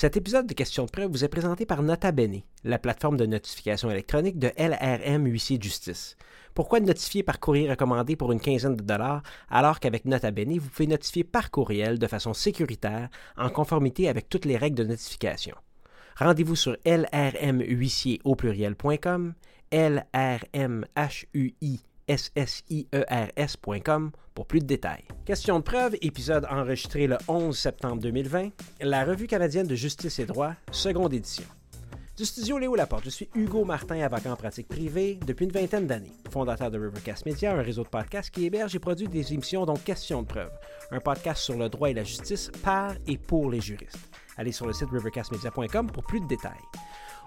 Cet épisode de Questions de preuve vous est présenté par Nota Bene, la plateforme de notification électronique de LRM Huissier Justice. Pourquoi notifier par courrier recommandé pour une quinzaine de dollars alors qu'avec Nota Bene, vous pouvez notifier par courriel de façon sécuritaire en conformité avec toutes les règles de notification? Rendez-vous sur lrmhuissier au lrmhui S-S-I-E-R-S.com pour plus de détails. Question de preuve, épisode enregistré le 11 septembre 2020, la Revue canadienne de justice et droit, seconde édition. Du studio Léo Laporte, je suis Hugo Martin, avocat en pratique privée depuis une vingtaine d'années, fondateur de Rivercast Media, un réseau de podcasts qui héberge et produit des émissions dont Question de preuve, un podcast sur le droit et la justice par et pour les juristes. Allez sur le site rivercastmedia.com pour plus de détails.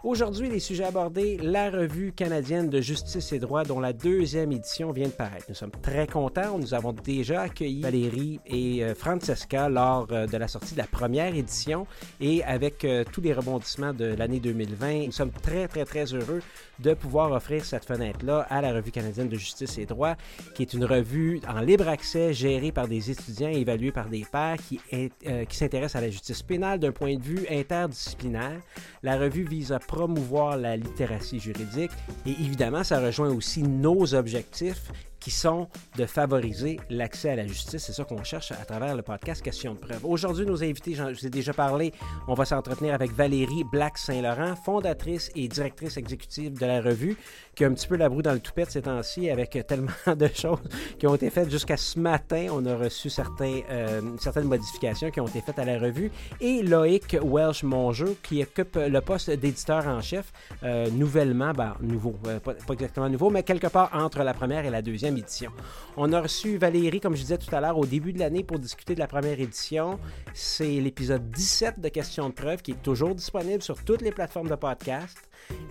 Aujourd'hui, les sujets abordés, la revue canadienne de justice et droit dont la deuxième édition vient de paraître. Nous sommes très contents. Nous avons déjà accueilli Valérie et euh, Francesca lors euh, de la sortie de la première édition et avec euh, tous les rebondissements de l'année 2020, nous sommes très, très, très heureux de pouvoir offrir cette fenêtre-là à la revue canadienne de justice et droit, qui est une revue en libre accès gérée par des étudiants et évaluée par des pairs qui, qui s'intéresse à la justice pénale d'un point de vue interdisciplinaire. La revue vise à promouvoir la littératie juridique. Et évidemment, ça rejoint aussi nos objectifs qui sont de favoriser l'accès à la justice. C'est ça qu'on cherche à travers le podcast Question de preuve. Aujourd'hui, nos invités, je vous ai déjà parlé, on va s'entretenir avec Valérie Black-Saint-Laurent, fondatrice et directrice exécutive de la revue, qui a un petit peu la broue dans le toupette ces temps-ci avec tellement de choses qui ont été faites jusqu'à ce matin. On a reçu certains, euh, certaines modifications qui ont été faites à la revue. Et Loïc Welsh-Mongeau, qui occupe le poste d'éditeur en chef, euh, nouvellement, ben, nouveau, euh, pas, pas exactement nouveau, mais quelque part entre la première et la deuxième édition. On a reçu Valérie, comme je disais tout à l'heure, au début de l'année pour discuter de la première édition. C'est l'épisode 17 de Questions de preuve qui est toujours disponible sur toutes les plateformes de podcast.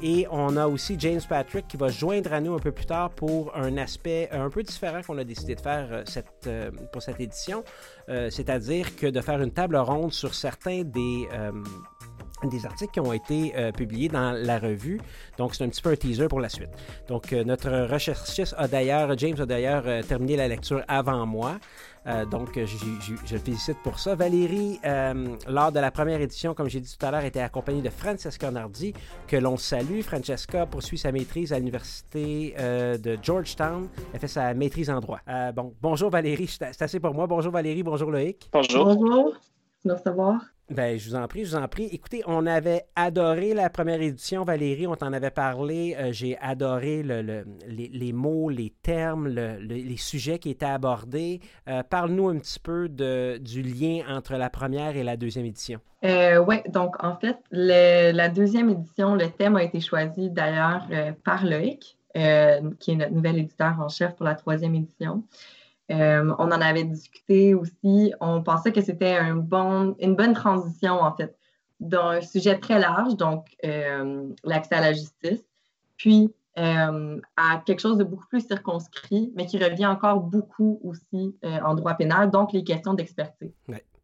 Et on a aussi James Patrick qui va joindre à nous un peu plus tard pour un aspect un peu différent qu'on a décidé de faire euh, cette, euh, pour cette édition, euh, c'est-à-dire que de faire une table ronde sur certains des des articles qui ont été euh, publiés dans la revue. Donc, c'est un petit peu un teaser pour la suite. Donc, euh, notre recherchiste a d'ailleurs, James a d'ailleurs euh, terminé la lecture avant moi. donc, je le félicite pour ça. Valérie, lors de la première édition, comme j'ai dit tout à l'heure, était accompagnée de Francesca Nardi, que l'on salue. Francesca poursuit sa maîtrise à l'université de Georgetown. Elle fait sa maîtrise en droit. bon, bonjour Valérie, c'est assez pour moi. Bonjour Valérie, bonjour Loïc. Bonjour. Bonjour. Savoir. Ben, je vous en prie, je vous en prie. Écoutez, on avait adoré la première édition, Valérie, on t'en avait parlé. Euh, j'ai adoré le, les, mots, les termes, les sujets qui étaient abordés. Euh, parle-nous un petit peu de, du lien entre la première et la deuxième édition. Euh, oui, donc en fait, la deuxième édition, le thème a été choisi d'ailleurs par Loïc, qui est notre nouvel éditeur en chef pour la troisième édition. Euh, on en avait discuté aussi. On pensait que c'était un bon, une bonne transition, en fait, d'un sujet très large, donc euh, l'accès à la justice, puis euh, à quelque chose de beaucoup plus circonscrit, mais qui revient encore beaucoup aussi en droit pénal, donc les questions d'expertise.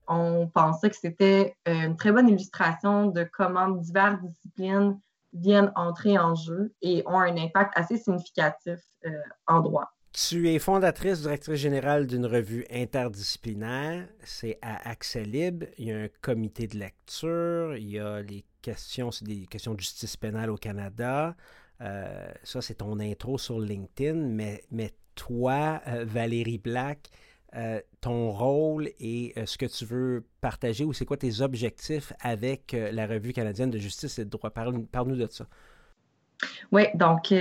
On pensait que c'était une très bonne illustration de comment diverses disciplines viennent entrer en jeu et ont un impact assez significatif en droit. Tu es fondatrice, directrice générale d'une revue interdisciplinaire. C'est à accès libre. Il y a un comité de lecture. Il y a les questions, des questions de justice pénale au Canada. Euh, ça, c'est ton intro sur LinkedIn. Mais, mais toi, euh, Valérie Black, euh, ton rôle et ce que tu veux partager ou c'est quoi tes objectifs avec la Revue canadienne de justice et de droit? Parle-nous de ça. Oui, donc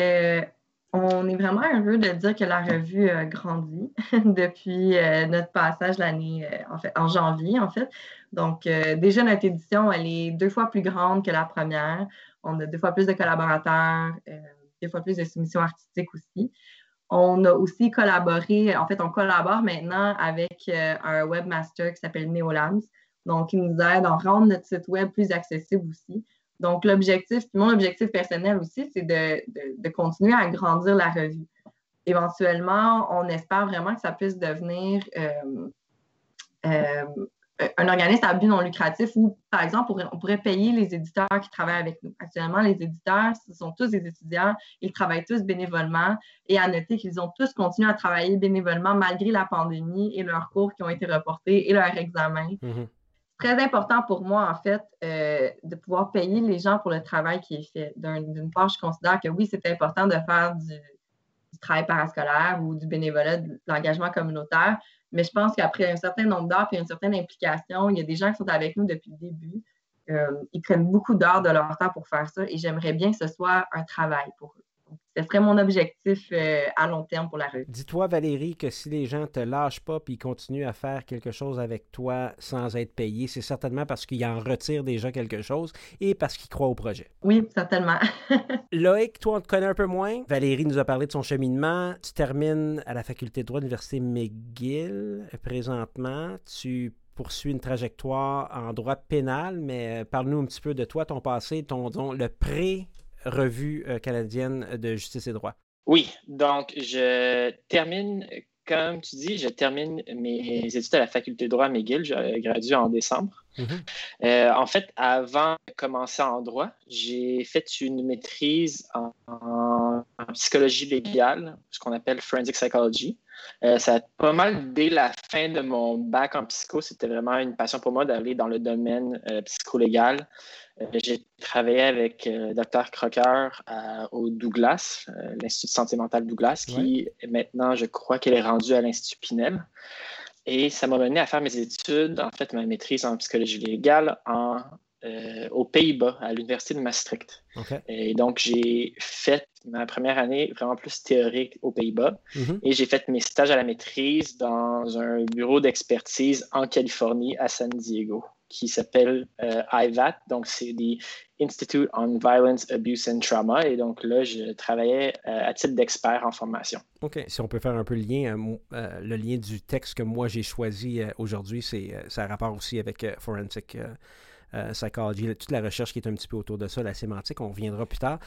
on est vraiment heureux de dire que la revue a grandi depuis euh, notre passage l'année, euh, en fait, en janvier, en fait. Donc, euh, déjà, notre édition, elle est deux fois plus grande que la première. On a deux fois plus de collaborateurs, deux fois plus de soumissions artistiques aussi. On a aussi collaboré, en fait, on collabore maintenant avec un webmaster qui s'appelle Neolabs. Donc, il nous aide à rendre notre site web plus accessible aussi. Donc, l'objectif, mon objectif personnel aussi, c'est de, continuer à grandir la revue. Éventuellement, on espère vraiment que ça puisse devenir euh, euh, un organisme à but non lucratif où, par exemple, on pourrait payer les éditeurs qui travaillent avec nous. Actuellement, les éditeurs, ce sont tous des étudiants, ils travaillent tous bénévolement et à noter qu'ils ont tous continué à travailler bénévolement malgré la pandémie et leurs cours qui ont été reportés et leurs examens. Mm-hmm très important pour moi, en fait, euh, de pouvoir payer les gens pour le travail qui est fait. D'une part, je considère que oui, c'est important de faire du, travail parascolaire ou du bénévolat, de l'engagement communautaire, mais je pense qu'après un certain nombre d'heures et une certaine implication, il y a des gens qui sont avec nous depuis le début. Euh, ils prennent beaucoup d'heures de leur temps pour faire ça et j'aimerais bien que ce soit un travail pour eux ce serait mon objectif euh, à long terme pour la rue. Dis-toi, Valérie, que si les gens te lâchent pas et continuent à faire quelque chose avec toi sans être payés, c'est certainement parce qu'ils en retirent déjà quelque chose et parce qu'ils croient au projet. Oui, certainement. Loïc, toi, on te connaît un peu moins. Valérie nous a parlé de son cheminement. Tu termines à la faculté de droit de l'Université McGill présentement. Tu poursuis une trajectoire en droit pénal, mais euh, parle-nous un petit peu de toi, ton passé, ton, ton le pré revue euh, canadienne de justice et droit. Oui, donc je termine, comme tu dis, je termine mes études à la faculté de droit à McGill. Je gradue en décembre. Mhm. Euh, en fait, avant de commencer en droit, j'ai fait une maîtrise en, psychologie légale, ce qu'on appelle forensic psychology. Euh, ça a pas mal dès la fin de mon bac en psycho, c'était vraiment une passion pour moi d'aller dans le domaine psycholégal. Euh, j'ai travaillé avec euh, Dr. Crocker au Douglas, euh, l'Institut de santé mentale Douglas, qui maintenant, je crois qu'elle est rendue à l'Institut Pinel. Et ça m'a mené à faire mes études, en fait, ma maîtrise en psychologie légale en, aux Pays-Bas, à l'Université de Maastricht. Et donc, j'ai fait ma première année vraiment plus théorique aux Pays-Bas. Mm-hmm. Et j'ai fait mes stages à la maîtrise dans un bureau d'expertise en Californie, à San Diego qui s'appelle euh, IVAT, donc c'est the Institute on Violence, Abuse and Trauma. Et donc là, je travaillais euh, à titre d'expert en formation. OK. Si on peut faire un peu le lien, euh, le lien du texte que moi j'ai choisi aujourd'hui, c'est ça a rapport aussi avec Forensic. psychology, toute la recherche qui est un petit peu autour de ça, la sémantique, on reviendra plus tard.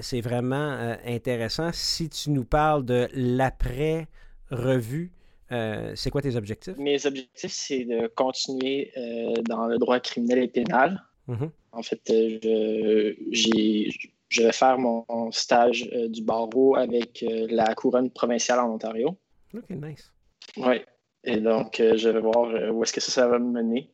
c'est vraiment intéressant. Si tu nous parles de l'après-revue, euh, c'est quoi tes objectifs? Mes objectifs, c'est de continuer euh, dans le droit criminel et pénal. Mm-hmm. En fait, euh, je, je vais faire mon stage du barreau avec la couronne provinciale en Ontario. OK, nice. Oui. Et donc, je vais voir où est-ce que ça, ça va me mener.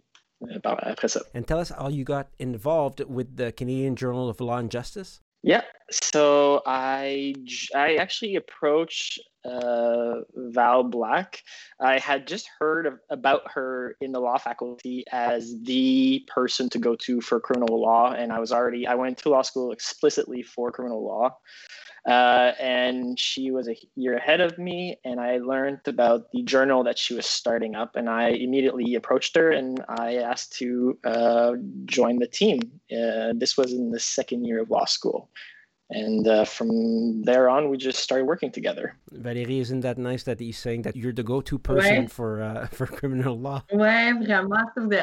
après ça. And tell us how you got involved with the Canadian Journal of Law and Justice? Yeah, so I I actually approached uh, Val Black. I had just heard of, about her in the law faculty as the person to go to for criminal law, and I was already I went to law school explicitly for criminal law. Uh, and she was a year ahead of me, and I learned about the journal that she was starting up, and I immediately approached her and I asked to uh, join the team. Uh, this was in the second year of law school. And uh, from there on, we just started working together. Valérie, isn't that nice that he's saying that you're the go-to person ouais. for, uh, for criminal law? Ouais, vraiment.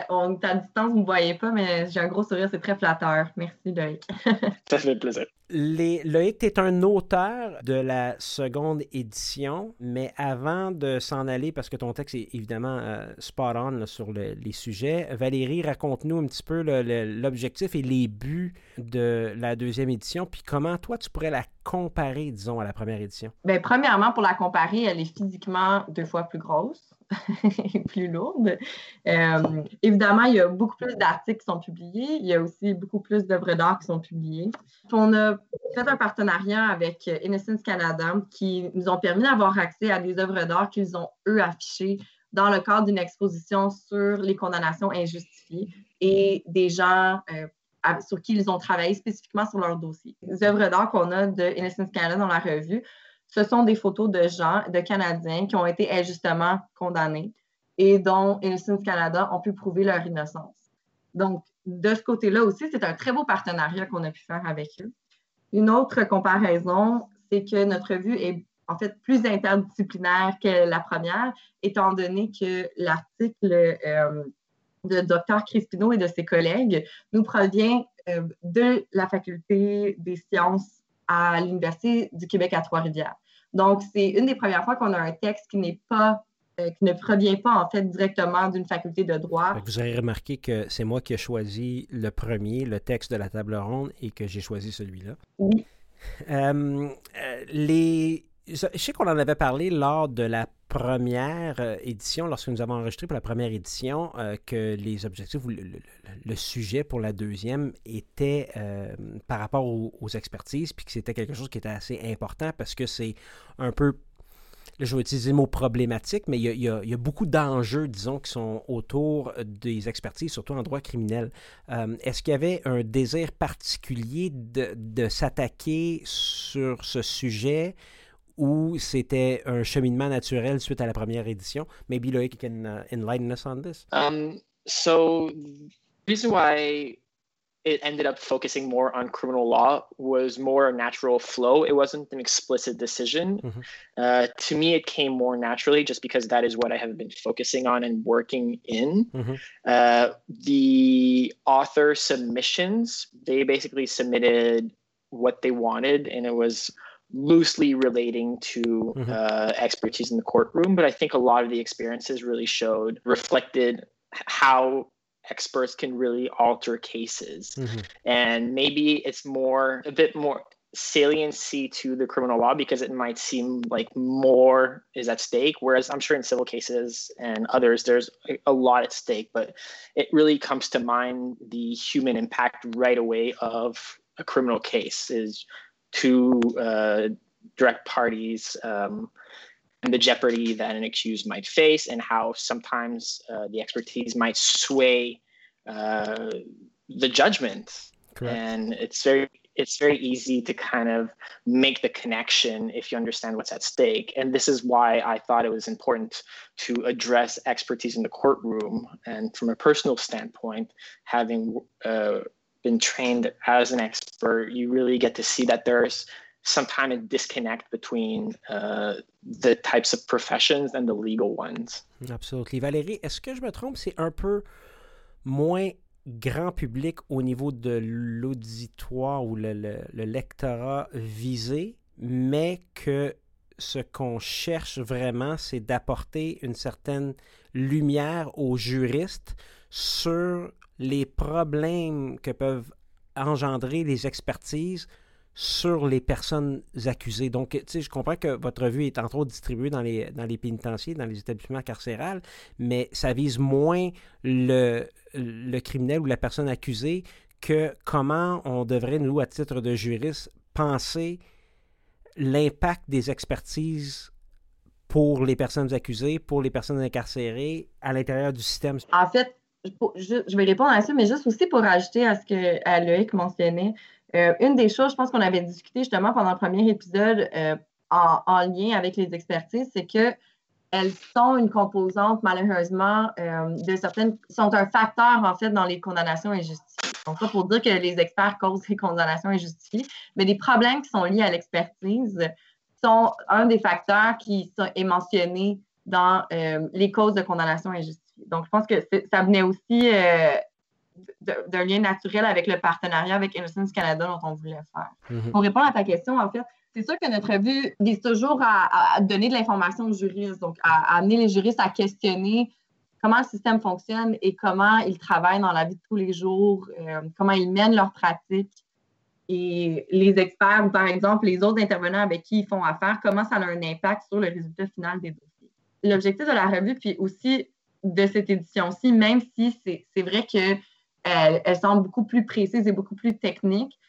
On est à distance, vous ne me voyez pas, mais j'ai un gros sourire, c'est très flatteur. Merci, Loïc. Ça fait plaisir. Les, Loïc, tu es un auteur de la seconde édition, mais avant de s'en aller, parce que ton texte est évidemment euh, spot on sur le, les sujets, Valérie, raconte-nous un petit peu l'objectif et les buts de la deuxième édition, puis comment toi tu pourrais la comparer, disons, à la première édition? Bien, premièrement, pour la comparer, elle est physiquement deux fois plus grosse. plus lourde. Euh, évidemment, il y a beaucoup plus d'articles qui sont publiés. Il y a aussi beaucoup plus d'œuvres d'art qui sont publiées. On a fait un partenariat avec Innocence Canada qui nous ont permis d'avoir accès à des œuvres d'art qu'ils ont, eux, affichées dans le cadre d'une exposition sur les condamnations injustifiées et des gens euh, sur qui ils ont travaillé spécifiquement sur leur dossier. Les œuvres d'art qu'on a de Innocence Canada dans la revue ce sont des photos de gens, de Canadiens qui ont été injustement condamnés et dont Innocence Canada ont pu prouver leur innocence. Donc, de ce côté-là aussi, c'est un très beau partenariat qu'on a pu faire avec eux. Une autre comparaison, c'est que notre revue est en fait plus interdisciplinaire que la première, étant donné que l'article euh, de Dr. Crispino et de ses collègues nous provient euh, de la faculté des sciences à l'Université du Québec à Trois-Rivières. Donc, c'est une des premières fois qu'on a un texte qui n'est pas euh, qui ne provient pas en fait directement d'une faculté de droit. Vous aurez remarqué que c'est moi qui ai choisi le premier, le texte de la table ronde, et que j'ai choisi celui-là. Oui. Euh, euh, les Je sais qu'on en avait parlé lors de la première euh, édition, lorsque nous avons enregistré pour la première édition, euh, que les objectifs ou le, sujet pour la deuxième était euh, par rapport aux, expertises, puis que c'était quelque chose qui était assez important parce que c'est un peu, là, je vais utiliser le mot problématique, mais il y a, beaucoup d'enjeux, disons, qui sont autour des expertises, surtout en droit criminel. Est-ce qu'il y avait un désir particulier de, de s'attaquer sur ce sujet? Ou c'était un cheminement naturel suite à la première édition? Maybe Loïc can uh, enlighten us on this. Um, so, the reason why it ended up focusing more on criminal law was more a natural flow. It wasn't an explicit decision. Mm-hmm. Uh, to me, it came more naturally just because that is what I have been focusing on and working in. Mm-hmm. Uh, the author submissions, they basically submitted what they wanted, and it was loosely relating to mm-hmm. uh, expertise in the courtroom, but I think a lot of the experiences really showed, reflected how experts can really alter cases. Mm-hmm. And maybe it's more, a bit more saliency to the criminal law because it might seem like more is at stake. Whereas I'm sure in civil cases and others, there's a lot at stake, but it really comes to mind the human impact right away of a criminal case is two uh, direct parties um, and the jeopardy that an accused might face, and how sometimes uh, the expertise might sway uh, the judgment. Correct. And it's very it's very easy to kind of make the connection if you understand what's at stake. And this is why I thought it was important to address expertise in the courtroom. And from a personal standpoint, having uh, been trained as an expert, you really get to see that there's some kind of disconnect between uh, the types of professions and the legal ones. Absolument. Valérie, est-ce que je me trompe? C'est un peu moins grand public au niveau de l'auditoire ou le, le, le, lectorat visé, mais que ce qu'on cherche vraiment, c'est d'apporter une certaine lumière aux juristes sur les problèmes que peuvent engendrer les expertises sur les personnes accusées. Donc, tu sais, je comprends que votre revue est entre autres distribuée dans les, dans les pénitenciers, dans les établissements carcérales, mais ça vise moins le, le criminel ou la personne accusée que comment on devrait, nous, à titre de juriste, penser l'impact des expertises pour les personnes accusées, pour les personnes incarcérées à l'intérieur du système. En fait, je, vais répondre à ça, mais juste aussi pour ajouter à ce que Loïc mentionnait. Euh, une des choses, je pense qu'on avait discuté justement pendant le premier épisode euh, en, lien avec les expertises, c'est qu'elles sont une composante, malheureusement, euh, de certaines, sont un facteur, en fait, dans les condamnations injustifiées. Donc, ça pour dire que les experts causent les condamnations injustifiées, mais les problèmes qui sont liés à l'expertise sont un des facteurs qui est mentionné dans les causes de condamnation injustifiée. Donc, je pense que ça venait aussi euh, d'un lien naturel avec le partenariat avec Innocence Canada dont on voulait faire. Mm-hmm. Pour répondre à ta question, en fait, c'est sûr que notre revue vise toujours à, donner de l'information aux juristes, donc à, amener les juristes à questionner comment le système fonctionne et comment ils travaillent dans la vie de tous les jours, euh, comment ils mènent leurs pratiques. Et les experts, ou par exemple les autres intervenants avec qui ils font affaire, comment ça a un impact sur le résultat final des dossiers. L'objectif de la revue, puis aussi de cette édition-ci, même si c'est vrai qu'elle elle semble beaucoup plus précise et beaucoup plus technique,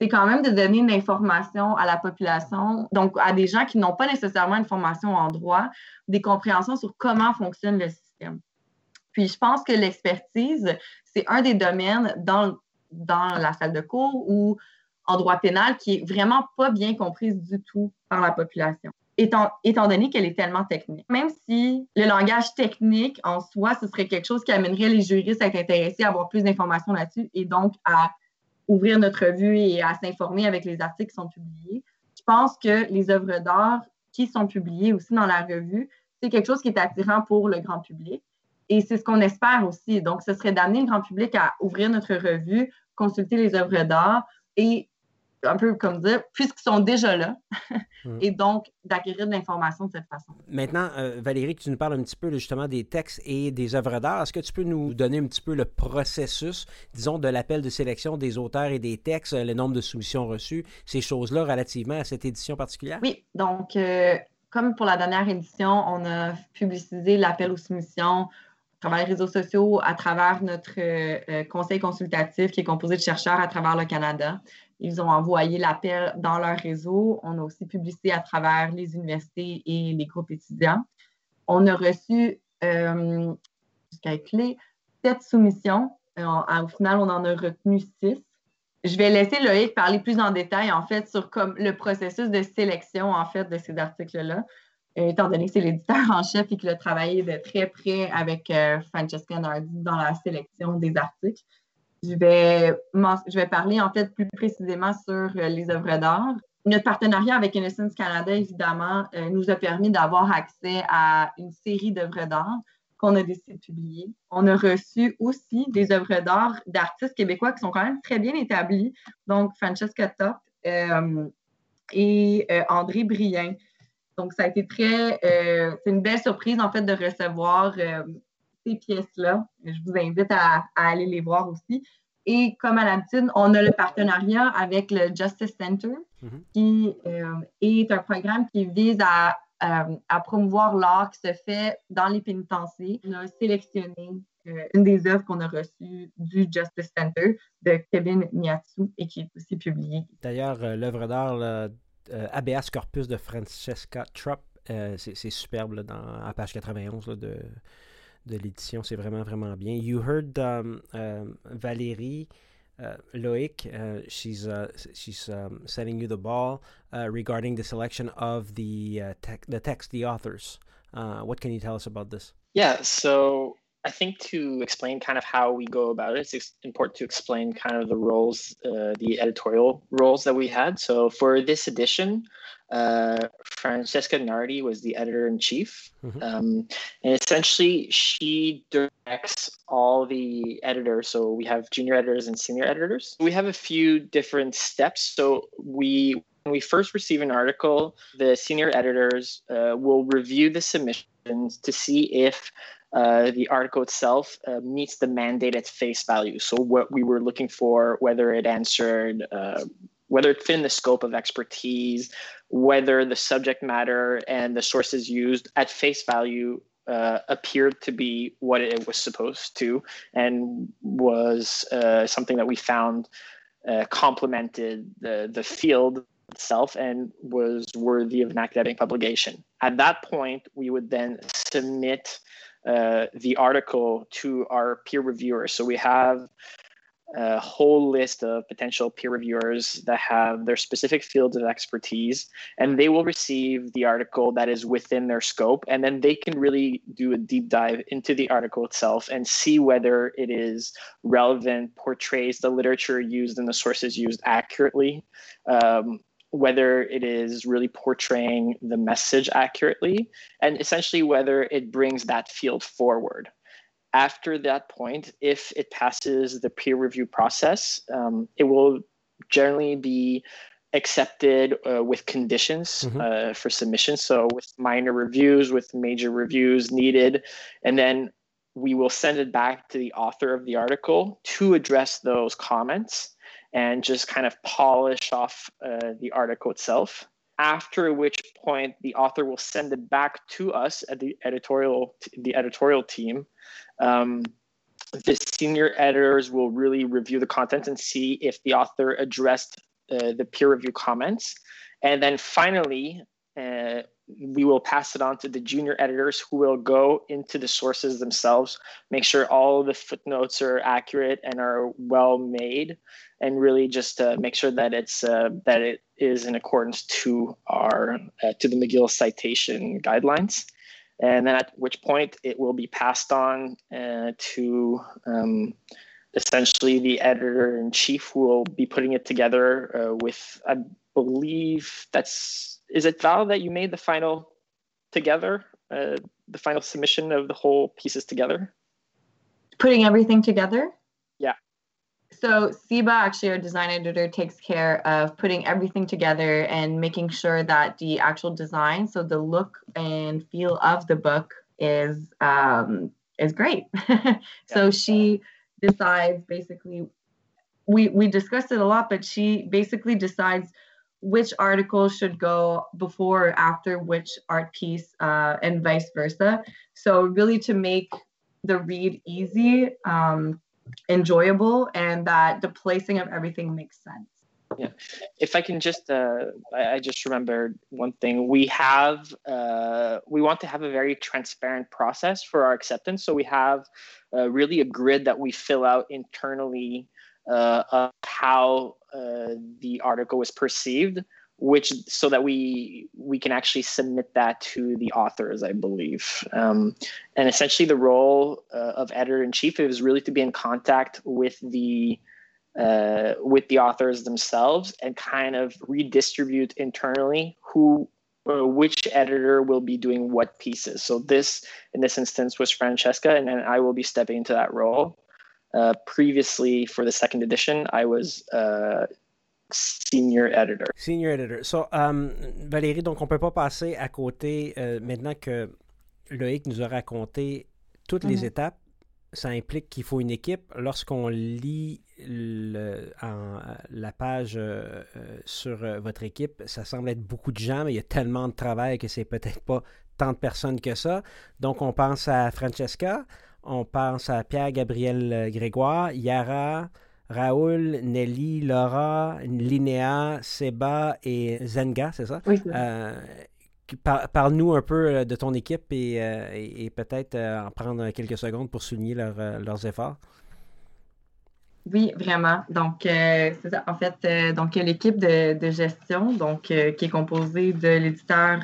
c'est quand même de donner une information à la population, donc à des gens qui n'ont pas nécessairement une formation en droit, des compréhensions sur comment fonctionne le système. Puis je pense que l'expertise, c'est un des domaines dans, dans la salle de cours ou en droit pénal qui est vraiment pas bien comprise du tout par la population étant, donné qu'elle est tellement technique. Même si le langage technique en soi, ce serait quelque chose qui amènerait les juristes à être intéressés à avoir plus d'informations là-dessus et donc à ouvrir notre vue et à s'informer avec les articles qui sont publiés. Je pense que les œuvres d'art qui sont publiées aussi dans la revue, c'est quelque chose qui est attirant pour le grand public. Et c'est ce qu'on espère aussi. Donc, ce serait d'amener le grand public à ouvrir notre revue, consulter les œuvres d'art et un peu comme dire, puisqu'ils sont déjà là, mm. et donc d'acquérir de l'information de cette façon. Maintenant, euh, Valérie, tu nous parles un petit peu justement des textes et des œuvres d'art. Est-ce que tu peux nous donner un petit peu le processus, disons, de l'appel de sélection des auteurs et des textes, le nombre de soumissions reçues, ces choses-là relativement à cette édition particulière? Oui, donc, euh, comme pour la dernière édition, on a publicisé l'appel aux soumissions à travers les réseaux sociaux, à travers notre euh, conseil consultatif qui est composé de chercheurs à travers le Canada. Ils ont envoyé l'appel dans leur réseau. On a aussi publié à travers les universités et les groupes étudiants. On a reçu, euh, jusqu'à clé, sept soumissions. Euh, au final, on en a retenu six. Je vais laisser Loïc parler plus en détail, en fait, sur comme le processus de sélection, en fait, de ces articles-là, euh, étant donné que c'est l'éditeur en chef et qu'il a travaillé de très près avec Francesca Nardi dans la sélection des articles. Je vais, parler en fait plus précisément sur euh, les œuvres d'art. Notre partenariat avec Innocence Canada, évidemment, euh, nous a permis d'avoir accès à une série d'œuvres d'art qu'on a décidé de publier. On a reçu aussi des œuvres d'art d'artistes québécois qui sont quand même très bien établis, donc Francesca Top euh, et André Brien. Donc, ça a été très, c'est une belle surprise en fait de recevoir ces pièces-là. Je vous invite à, aller les voir aussi. Et comme à l'habitude, on a le partenariat avec le Justice Center, mhm. qui euh, est un programme qui vise à, euh, à promouvoir l'art qui se fait dans les pénitenciers. On a sélectionné euh, une des œuvres qu'on a reçues du Justice Center de Kevin Miatsu et qui est aussi publiée. D'ailleurs, l'œuvre d'art Habeas Corpus de Francesca Trupp, c'est superbe dans, à page 91 de, de l'édition. C'est vraiment, vraiment bien. You heard um, um, Valérie uh, Loic. Uh, she's uh, she's um, sending you the ball uh, regarding the selection of the uh, tech, the text, the authors. Uh, what can you tell us about this? Yeah, so I think to explain kind of how we go about it, it's important to explain kind of the roles, the editorial roles that we had. So for this edition, uh, Francesca Nardi was the editor in chief. Mm-hmm. Um, and essentially, she directs all the editors. So we have junior editors and senior editors. We have a few different steps. So we when we first receive an article, the senior editors uh, will review the submissions to see if uh, the article itself uh, meets the mandate at face value. So, what we were looking for, whether it answered uh, whether it fit in the scope of expertise, whether the subject matter and the sources used at face value uh, appeared to be what it was supposed to and was uh, something that we found uh, complemented the, the field itself and was worthy of an academic publication. At that point, we would then submit uh, the article to our peer reviewers. So we have a whole list of potential peer reviewers that have their specific fields of expertise, and they will receive the article that is within their scope. And then they can really do a deep dive into the article itself and see whether it is relevant, portrays the literature used and the sources used accurately. Um, whether it is really portraying the message accurately, and essentially whether it brings that field forward after that point, if it passes the peer review process, um, it will generally be accepted uh, with conditions mm-hmm. uh, for submission. So, with minor reviews, with major reviews needed. And then we will send it back to the author of the article to address those comments and just kind of polish off uh, the article itself. After which point the author will send it back to us at the editorial the editorial team. Um, the senior editors will really review the content and see if the author addressed uh, the peer review comments. And then finally uh, we will pass it on to the junior editors who will go into the sources themselves, make sure all the footnotes are accurate and are well made, and really just uh, make sure that it's uh, that it is in accordance to our uh, to the McGill citation guidelines. And then at which point it will be passed on uh, to um, essentially the editor in chief who will be putting it together uh, with, I believe that's is it Val that you made the final together, uh, the final submission of the whole pieces together? Putting everything together? Yeah. so Siba, actually our design editor, takes care of putting everything together and making sure that the actual design, so the look and feel of the book is um, is great. so yeah. she decides basically we we discussed it a lot, but she basically decides which article should go before or after which art piece uh, and vice versa. So really to make the read easy, um, enjoyable, and that the placing of everything makes sense. Yeah, if I can just, uh, I, just remembered one thing. We have, uh, we want to have a very transparent process for our acceptance. So we have uh, really a grid that we fill out internally uh, of how uh, the article was perceived, which so that we we can actually submit that to the authors, I believe. Um, and essentially, the role uh, of editor in chief is really to be in contact with the uh, with the authors themselves and kind of redistribute internally who uh, which editor will be doing what pieces. So this, in this instance, was Francesca, and then I will be stepping into that role. Uh, previously, for the second edition, I was uh, senior editor. Senior editor. So, um, Valérie, donc on peut pas passer à côté euh, maintenant que Loïc nous a raconté toutes les mm-hmm. étapes. Ça implique qu'il faut une équipe. Lorsqu'on lit le, en, la page euh, euh, sur votre équipe, ça semble être beaucoup de gens, mais il y a tellement de travail que c'est peut-être pas tant de personnes que ça. Donc, on pense à Francesca, on pense à Pierre-Gabriel euh, Grégoire, Yara, Raoul, Nelly, Laura, Linéa, Seba et Zenga, c'est ça? Oui. Euh, Parle-nous un peu euh, de ton équipe et, et, peut-être en prendre quelques secondes pour souligner leurs efforts. Oui, vraiment. Donc, c'est ça. En fait, donc l'équipe de, de, gestion, donc qui est composée de l'éditeur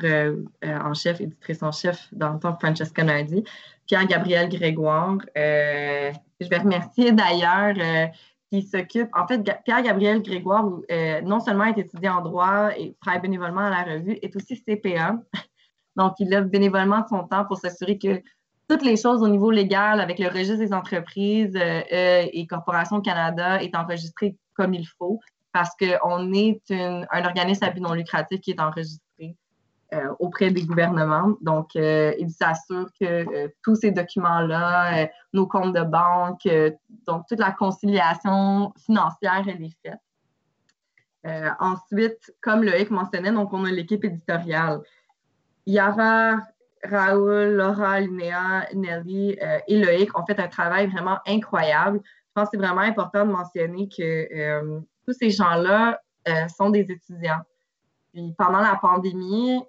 en chef, éditrice en chef dans le temps Francesca Nardi, Pierre-Gabriel Grégoire. Euh, je vais remercier d'ailleurs euh, qui s'occupe. En fait, Pierre-Gabriel Grégoire, euh, non seulement est étudiant en droit et travaille bénévolement à la revue, est aussi CPA. Donc, il lève bénévolement son temps pour s'assurer que toutes les choses au niveau légal avec le registre des entreprises et Corporation Canada est enregistré comme il faut parce qu'on est un organisme à but non lucratif qui est enregistré auprès des gouvernements. Donc, euh, il s'assure que euh, tous ces documents-là, nos comptes de banque, donc toute la conciliation financière, elle est faite. ensuite, comme Loïc mentionnait, donc on a l'équipe éditoriale. Yara, Raoul, Laura, Linéa, Nelly et Loïc ont fait un travail vraiment incroyable. Je pense que c'est vraiment important de mentionner que tous ces gens-là sont des étudiants. Puis pendant la pandémie,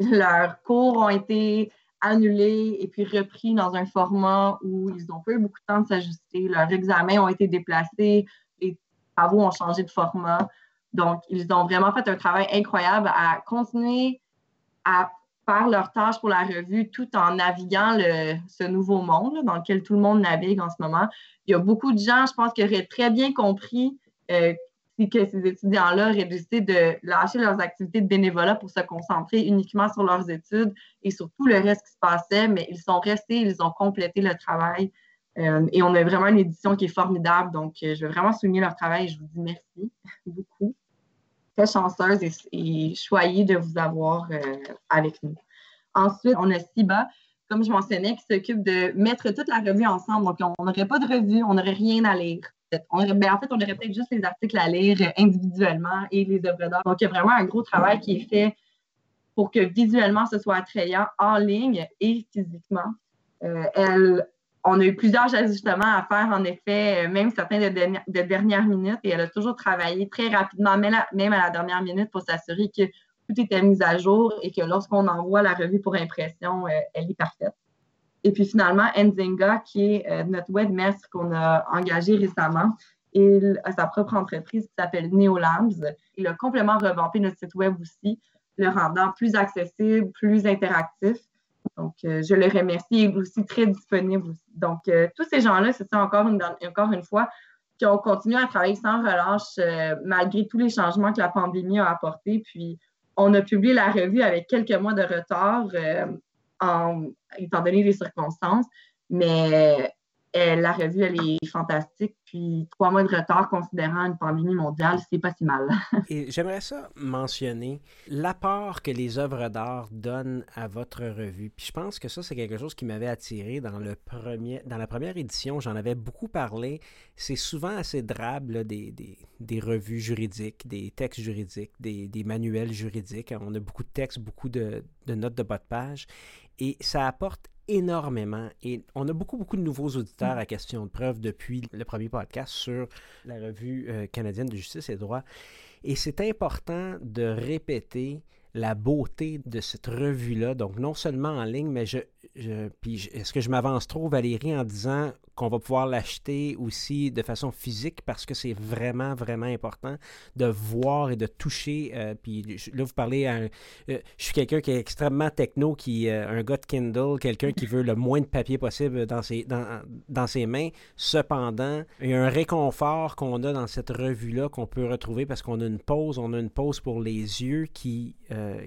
leurs cours ont été annulés et puis repris dans un format où ils n'ont pas eu beaucoup de temps de s'ajuster. Leurs examens ont été déplacés, les travaux ont changé de format. Donc, ils ont vraiment fait un travail incroyable à continuer à faire leur tâche pour la revue tout en naviguant ce nouveau monde dans lequel tout le monde navigue en ce moment. Il y a beaucoup de gens, je pense, qui auraient très bien compris euh, que ces étudiants-là auraient décidé de lâcher leurs activités de bénévolat pour se concentrer uniquement sur leurs études et sur tout le reste qui se passait, mais ils sont restés, ils ont complété le travail. Euh, et on a vraiment une édition qui est formidable. Donc, euh, je veux vraiment souligner leur travail je vous dis merci beaucoup. Très chanceuse et, choyée de vous avoir euh, avec nous. Ensuite, on a Siba, comme je mentionnais, qui s'occupe de mettre toute la revue ensemble. Donc, on n'aurait pas de revue, on n'aurait rien à lire. Ben, en fait, on aurait peut-être juste les articles à lire individuellement et les œuvres d'art. Donc, il y a vraiment un gros travail qui est fait pour que visuellement, ce soit attrayant en ligne et physiquement. Euh, on a eu plusieurs ajustements à faire, en effet, euh, même certains de, dernière minute, et elle a toujours travaillé très rapidement, même à la dernière minute, pour s'assurer que tout était mis à jour et que lorsqu'on envoie la revue pour impression, euh, elle est parfaite. Et puis finalement, Nzinga, qui est euh, notre webmaster qu'on a engagé récemment, il a sa propre entreprise qui s'appelle Neolabs. Il a complètement revampé notre site web aussi, le rendant plus accessible, plus interactif. Donc, euh, je le remercie. Il est aussi très disponible. Donc, euh, tous ces gens-là, c'est ça encore une fois, qui ont continué à travailler sans relâche malgré tous les changements que la pandémie a apportés. Puis, on a publié la revue avec quelques mois de retard étant donné les circonstances. Mais la revue, elle est fantastique. Puis trois mois de retard, considérant une pandémie mondiale, c'est pas si mal. J'aimerais ça mentionner l'apport que les œuvres d'art donnent à votre revue. Puis je pense que ça, c'est quelque chose qui m'avait attiré dans, le premier, dans la première édition. J'en avais beaucoup parlé. C'est souvent assez drabe, des, des, des, revues juridiques, des textes juridiques, des, des, manuels juridiques. On a beaucoup de textes, beaucoup de, de notes de bas de page. Et ça apporte énormément et on a beaucoup, beaucoup de nouveaux auditeurs à question de preuve depuis le premier podcast sur la revue euh, canadienne de justice et droit. Et c'est important de répéter la beauté de cette revue-là. Donc, non seulement en ligne, mais je, je puis est-ce que je m'avance trop, Valérie, en disant qu'on va pouvoir l'acheter aussi de façon physique parce que c'est vraiment, vraiment important de voir et de toucher. Euh, puis là, vous parlez euh, je suis quelqu'un qui est extrêmement techno, qui euh, un gars de Kindle, quelqu'un qui veut le moins de papier possible dans ses, dans, dans ses mains. Cependant, il y a un réconfort qu'on a dans cette revue-là qu'on peut retrouver parce qu'on a une pause, on a une pause pour les yeux qui,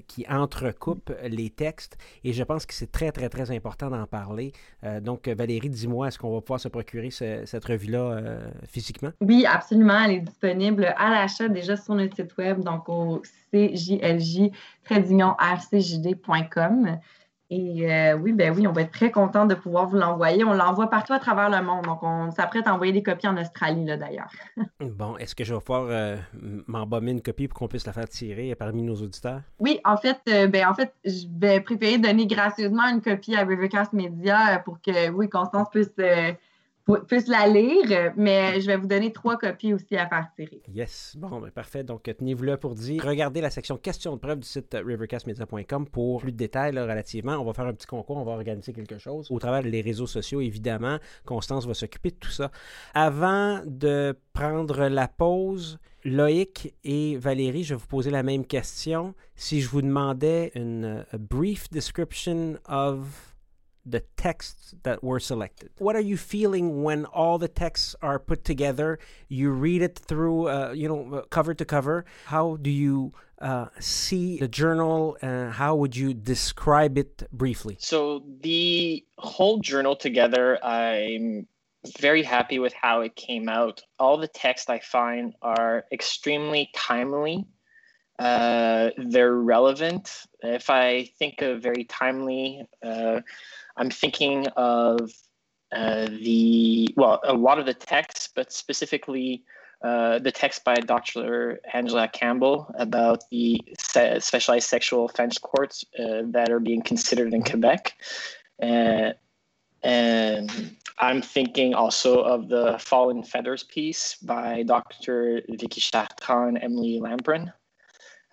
qui entrecoupe les textes. Et je pense que c'est très, très, très important d'en parler. donc, Valérie, dis-moi, est-ce qu'on va pouvoir se procurer cette revue-là euh, physiquement? Oui, absolument. Elle est disponible à l'achat déjà sur notre site web, donc au cjlj-rcjd.com. Et euh, oui, ben oui, on va être très content de pouvoir vous l'envoyer. On l'envoie partout à travers le monde. Donc, on s'apprête à envoyer des copies en Australie, là, d'ailleurs. bon, est-ce que je vais pouvoir euh, m'embaumer une copie pour qu'on puisse la faire tirer parmi nos auditeurs? Oui, en fait, ben, en fait, je vais préférer donner gracieusement une copie à Rivercast Media pour que, oui, Constance puisse puisse la lire, mais je vais vous donner trois copies aussi à faire tirer. Yes, bon, ben parfait. Donc, tenez-vous là pour dire. Regardez la section questions de preuve du site rivercastmedia.com pour plus de détails relativement. On va faire un petit concours, on va organiser quelque chose. Au travers des réseaux sociaux, évidemment, Constance va s'occuper de tout ça. Avant de prendre la pause, Loïc et Valérie, je vais vous poser la même question. Si je vous demandais une brief description of the texts that were selected. What are you feeling when all the texts are put together? You read it through, uh, you know, uh, cover to cover. How do you uh, see the journal? How would you describe it briefly? So the whole journal together, I'm very happy with how it came out. All the texts I find are extremely timely. Uh, they're relevant. If I think of very timely, uh, I'm thinking of uh, the, well, a lot of the text, but specifically uh, the text by Dr. Angela Campbell about the se- specialized sexual offense courts uh, that are being considered in Quebec. And, and I'm thinking also of the Fallen Feathers piece by Dr. Vicky Chartrand and Emily Lamprin.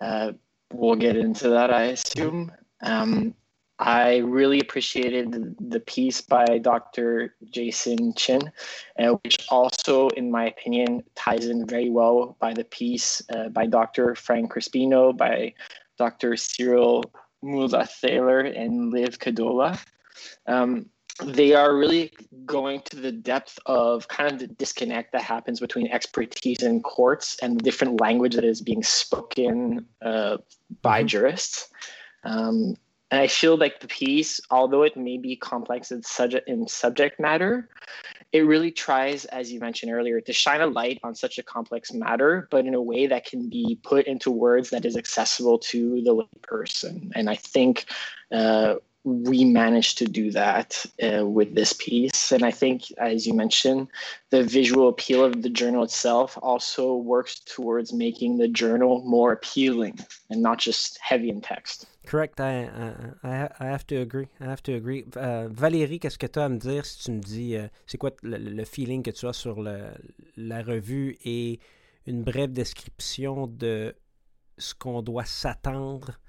Uh, we'll get into that, I assume. Um, I really appreciated the piece by Dr. Jason Chin, uh, which also, in my opinion, ties in very well by the piece uh, by Dr. Frank Crispino, by Dr. Cyril Mula Thaler, and Liv Kadola. Um, they are really going to the depth of kind of the disconnect that happens between expertise in courts and the different language that is being spoken uh, by mm-hmm. jurists. Um, and I feel like the piece, although it may be complex in subject in subject matter, it really tries, as you mentioned earlier, to shine a light on such a complex matter, but in a way that can be put into words that is accessible to the layperson. And I think uh, we managed to do that uh, with this piece. And I think, as you mentioned, the visual appeal of the journal itself also works towards making the journal more appealing and not just heavy in text. Correct. I, I, I have to agree. I have to agree. Uh, Valérie, qu'est-ce que tu as à me dire si tu me dis, uh, c'est quoi le, le, feeling que tu as sur le, la revue et une brève description de ce qu'on doit s'attendre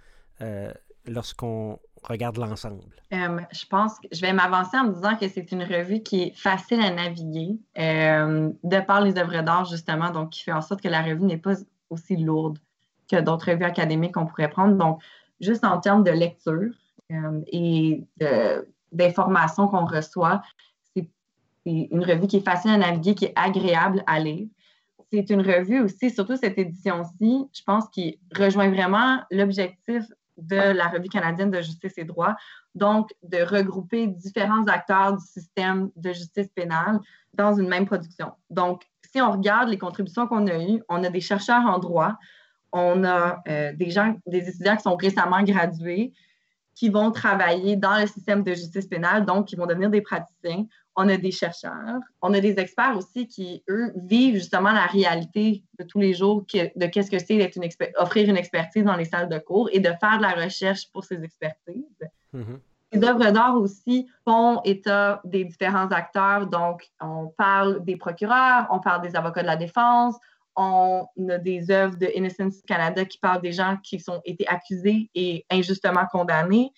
euh, lorsqu'on regarde l'ensemble? Euh, je pense que je vais m'avancer en me disant que c'est une revue qui est facile à naviguer euh, de par les œuvres d'art, justement, donc qui fait en sorte que la revue n'est pas aussi lourde que d'autres revues académiques qu'on pourrait prendre. Donc, juste en termes de lecture euh, et d'informations qu'on reçoit, c'est une revue qui est facile à naviguer, qui est agréable à lire. C'est une revue aussi, surtout cette édition-ci, je pense, qui rejoint vraiment l'objectif de la Revue canadienne de justice et droit. donc de regrouper différents acteurs du système de justice pénale dans une même production. Donc, si on regarde les contributions qu'on a eues, on a des chercheurs en droit, on a euh, des gens, des étudiants qui sont récemment gradués, qui vont travailler dans le système de justice pénale, donc qui vont devenir des praticiens. On a des chercheurs, on a des experts aussi qui, eux, vivent justement la réalité de tous les jours de qu'est-ce que c'est d'être une offrir une expertise dans les salles de cours et de faire de la recherche pour ces expertises. Mm-hmm. Les œuvres d'art aussi font état des différents acteurs. Donc, on parle des procureurs, on parle des avocats de la défense, on a des œuvres de Innocence Canada qui parlent des gens qui ont été accusés et injustement condamnés.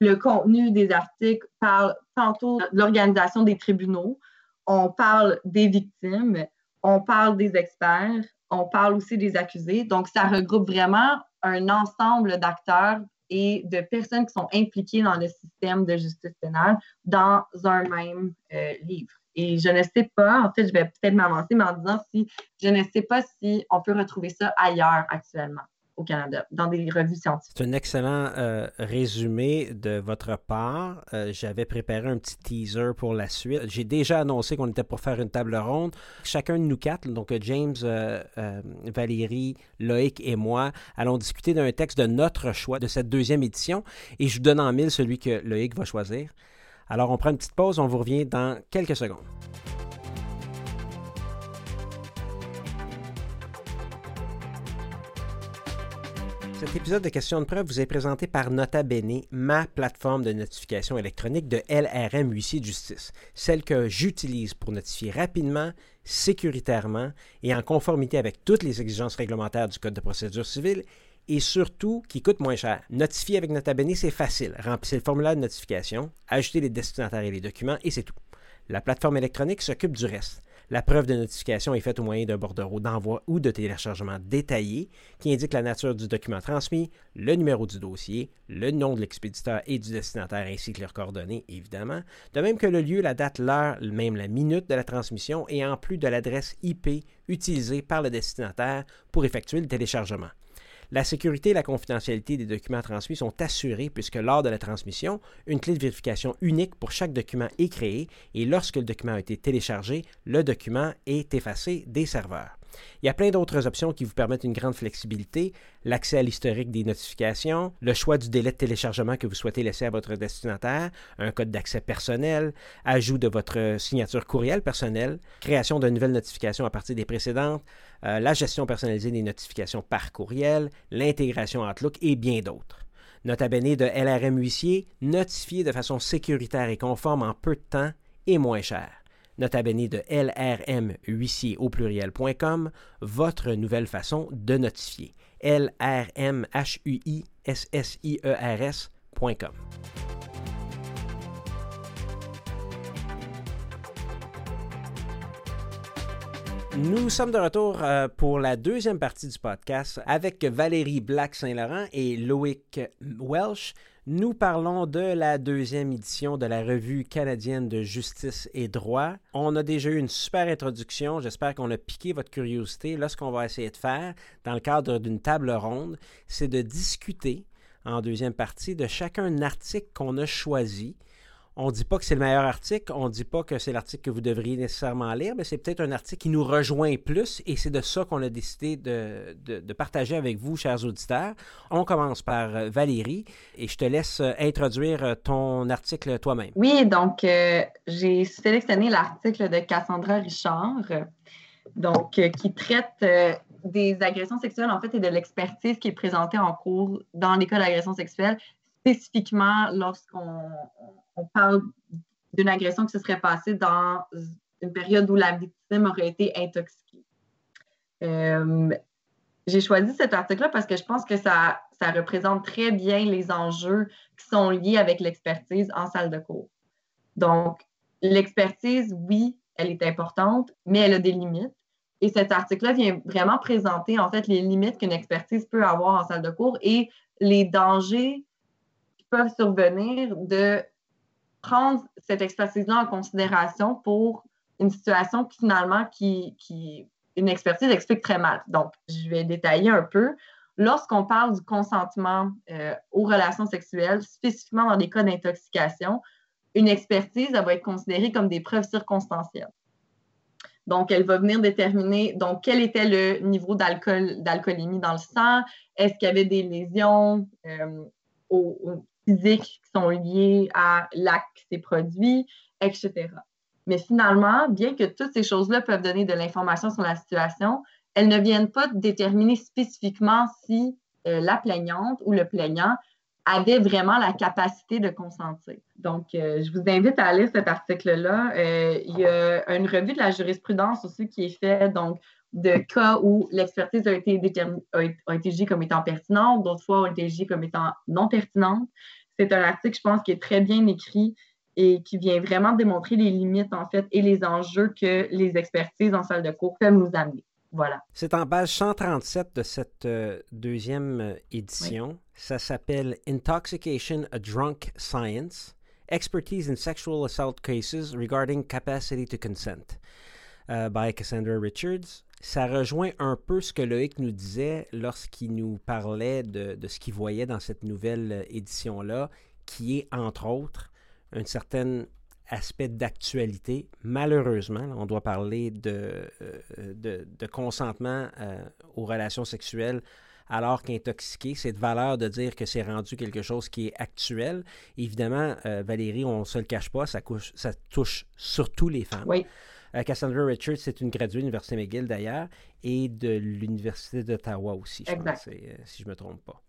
Le contenu des articles parle tantôt de l'organisation des tribunaux, on parle des victimes, on parle des experts, on parle aussi des accusés. Donc, ça regroupe vraiment un ensemble d'acteurs et de personnes qui sont impliquées dans le système de justice pénale dans un même euh, livre. Et je ne sais pas, en fait, je vais peut-être m'avancer, mais en disant si je ne sais pas si on peut retrouver ça ailleurs actuellement Canada, dans des revues scientifiques. C'est un excellent euh, résumé de votre part. Euh, j'avais préparé un petit teaser pour la suite. J'ai déjà annoncé qu'on était pour faire une table ronde. Chacun de nous quatre, donc James, euh, Valérie, Loïc et moi, allons discuter d'un texte de notre choix de cette deuxième édition. Et je vous donne en mille celui que Loïc va choisir. Alors, on prend une petite pause, on vous revient dans quelques secondes. Cet épisode de Questions de preuve vous est présenté par Nota Bene, ma plateforme de notification électronique de LRM Huissier de Justice, celle que j'utilise pour notifier rapidement, sécuritairement et en conformité avec toutes les exigences réglementaires du Code de procédure civile et surtout qui coûte moins cher. Notifier avec Nota Bene, c'est facile. Remplissez le formulaire de notification, ajoutez les destinataires et les documents et c'est tout. La plateforme électronique s'occupe du reste. La preuve de notification est faite au moyen d'un bordereau d'envoi ou de téléchargement détaillé qui indique la nature du document transmis, le numéro du dossier, le nom de l'expéditeur et du destinataire ainsi que leurs coordonnées, évidemment, de même que le lieu, la date, l'heure, même la minute de la transmission et en plus de l'adresse IP utilisée par le destinataire pour effectuer le téléchargement. La sécurité et la confidentialité des documents transmis sont assurées puisque lors de la transmission, une clé de vérification unique pour chaque document est créée et lorsque le document a été téléchargé, le document est effacé des serveurs. Il y a plein d'autres options qui vous permettent une grande flexibilité, l'accès à l'historique des notifications, le choix du délai de téléchargement que vous souhaitez laisser à votre destinataire, un code d'accès personnel, ajout de votre signature courriel personnelle, création de nouvelles notifications à partir des précédentes, euh, la gestion personnalisée des notifications par courriel, l'intégration Outlook et bien d'autres. Nota bene de LRM Huissier, notifié de façon sécuritaire et conforme en peu de temps et moins cher. Nota bene de LRM huissier au pluriel.com, votre nouvelle façon de notifier. LRM H U I S S I E R S.com. Nous sommes de retour euh, pour la deuxième partie du podcast avec Valérie Black-Saint-Laurent et Loïc Welsh. Nous parlons de la deuxième édition de la Revue canadienne de justice et droit. On a déjà eu une super introduction. J'espère qu'on a piqué votre curiosité. Là, ce qu'on va essayer de faire dans le cadre d'une table ronde, c'est de discuter en deuxième partie de chacun article qu'on a choisi on ne dit pas que c'est le meilleur article, on ne dit pas que c'est l'article que vous devriez nécessairement lire, mais c'est peut-être un article qui nous rejoint plus et c'est de ça qu'on a décidé de, partager avec vous, chers auditeurs. On commence par euh, Valérie et je te laisse euh, introduire euh, ton article toi-même. Oui, donc j'ai sélectionné l'article de Cassandra Richard, donc qui traite des agressions sexuelles en fait et de l'expertise qui est présentée en cours dans l'école d'agression sexuelle spécifiquement lorsqu'on on parle d'une agression qui se serait passée dans une période où la victime aurait été intoxiquée. Euh, j'ai choisi cet article-là parce que je pense que ça, ça représente très bien les enjeux qui sont liés avec l'expertise en salle de cours. Donc, l'expertise, oui, elle est importante, mais elle a des limites. Et cet article-là vient vraiment présenter en fait les limites qu'une expertise peut avoir en salle de cours et les dangers qui peuvent survenir de prendre cette expertise-là en considération pour une situation qui finalement, qui, qui, une expertise explique très mal. Donc, je vais détailler un peu. lorsqu'on parle du consentement euh, aux relations sexuelles, spécifiquement dans des cas d'intoxication, une expertise elle va être considérée comme des preuves circonstancielles. Donc, elle va venir déterminer donc quel était le niveau d'alcool, d'alcoolémie dans le sang, est-ce qu'il y avait des lésions euh, physiques qui sont liées à l'acte qui s'est produit, etc. Mais finalement, bien que toutes ces choses-là peuvent donner de l'information sur la situation, elles ne viennent pas déterminer spécifiquement si euh, la plaignante ou le plaignant avait vraiment la capacité de consentir. Donc, euh, je vous invite à lire cet article-là. Euh, il y a une revue de la jurisprudence aussi qui est faite, donc, de cas où l'expertise a été, a été jugée comme étant pertinente, d'autres fois a été jugée comme étant non pertinente. C'est un article, je pense, qui est très bien écrit et qui vient vraiment démontrer les limites, en fait, et les enjeux que les expertises en salle de cours peuvent nous amener. Voilà. C'est en page 137 de cette euh, deuxième euh, édition. Ça s'appelle Intoxication, a Drunk Science. Expertise in Sexual Assault Cases Regarding Capacity to Consent euh, by Cassandra Richards. Ça rejoint un peu ce que Loïc nous disait lorsqu'il nous parlait de, de ce qu'il voyait dans cette nouvelle édition-là, qui est entre autres une certaine aspect d'actualité. Malheureusement, on doit parler de, euh, de, consentement euh, aux relations sexuelles alors qu'intoxiqué, c'est de valeur de dire que c'est rendu quelque chose qui est actuel. Évidemment, euh, Valérie, on ne se le cache pas, ça, ça touche surtout les femmes. Oui. Cassandra Richards, c'est une graduée de l'Université McGill d'ailleurs, et de l'Université d'Ottawa aussi, je pense, si je ne me trompe pas.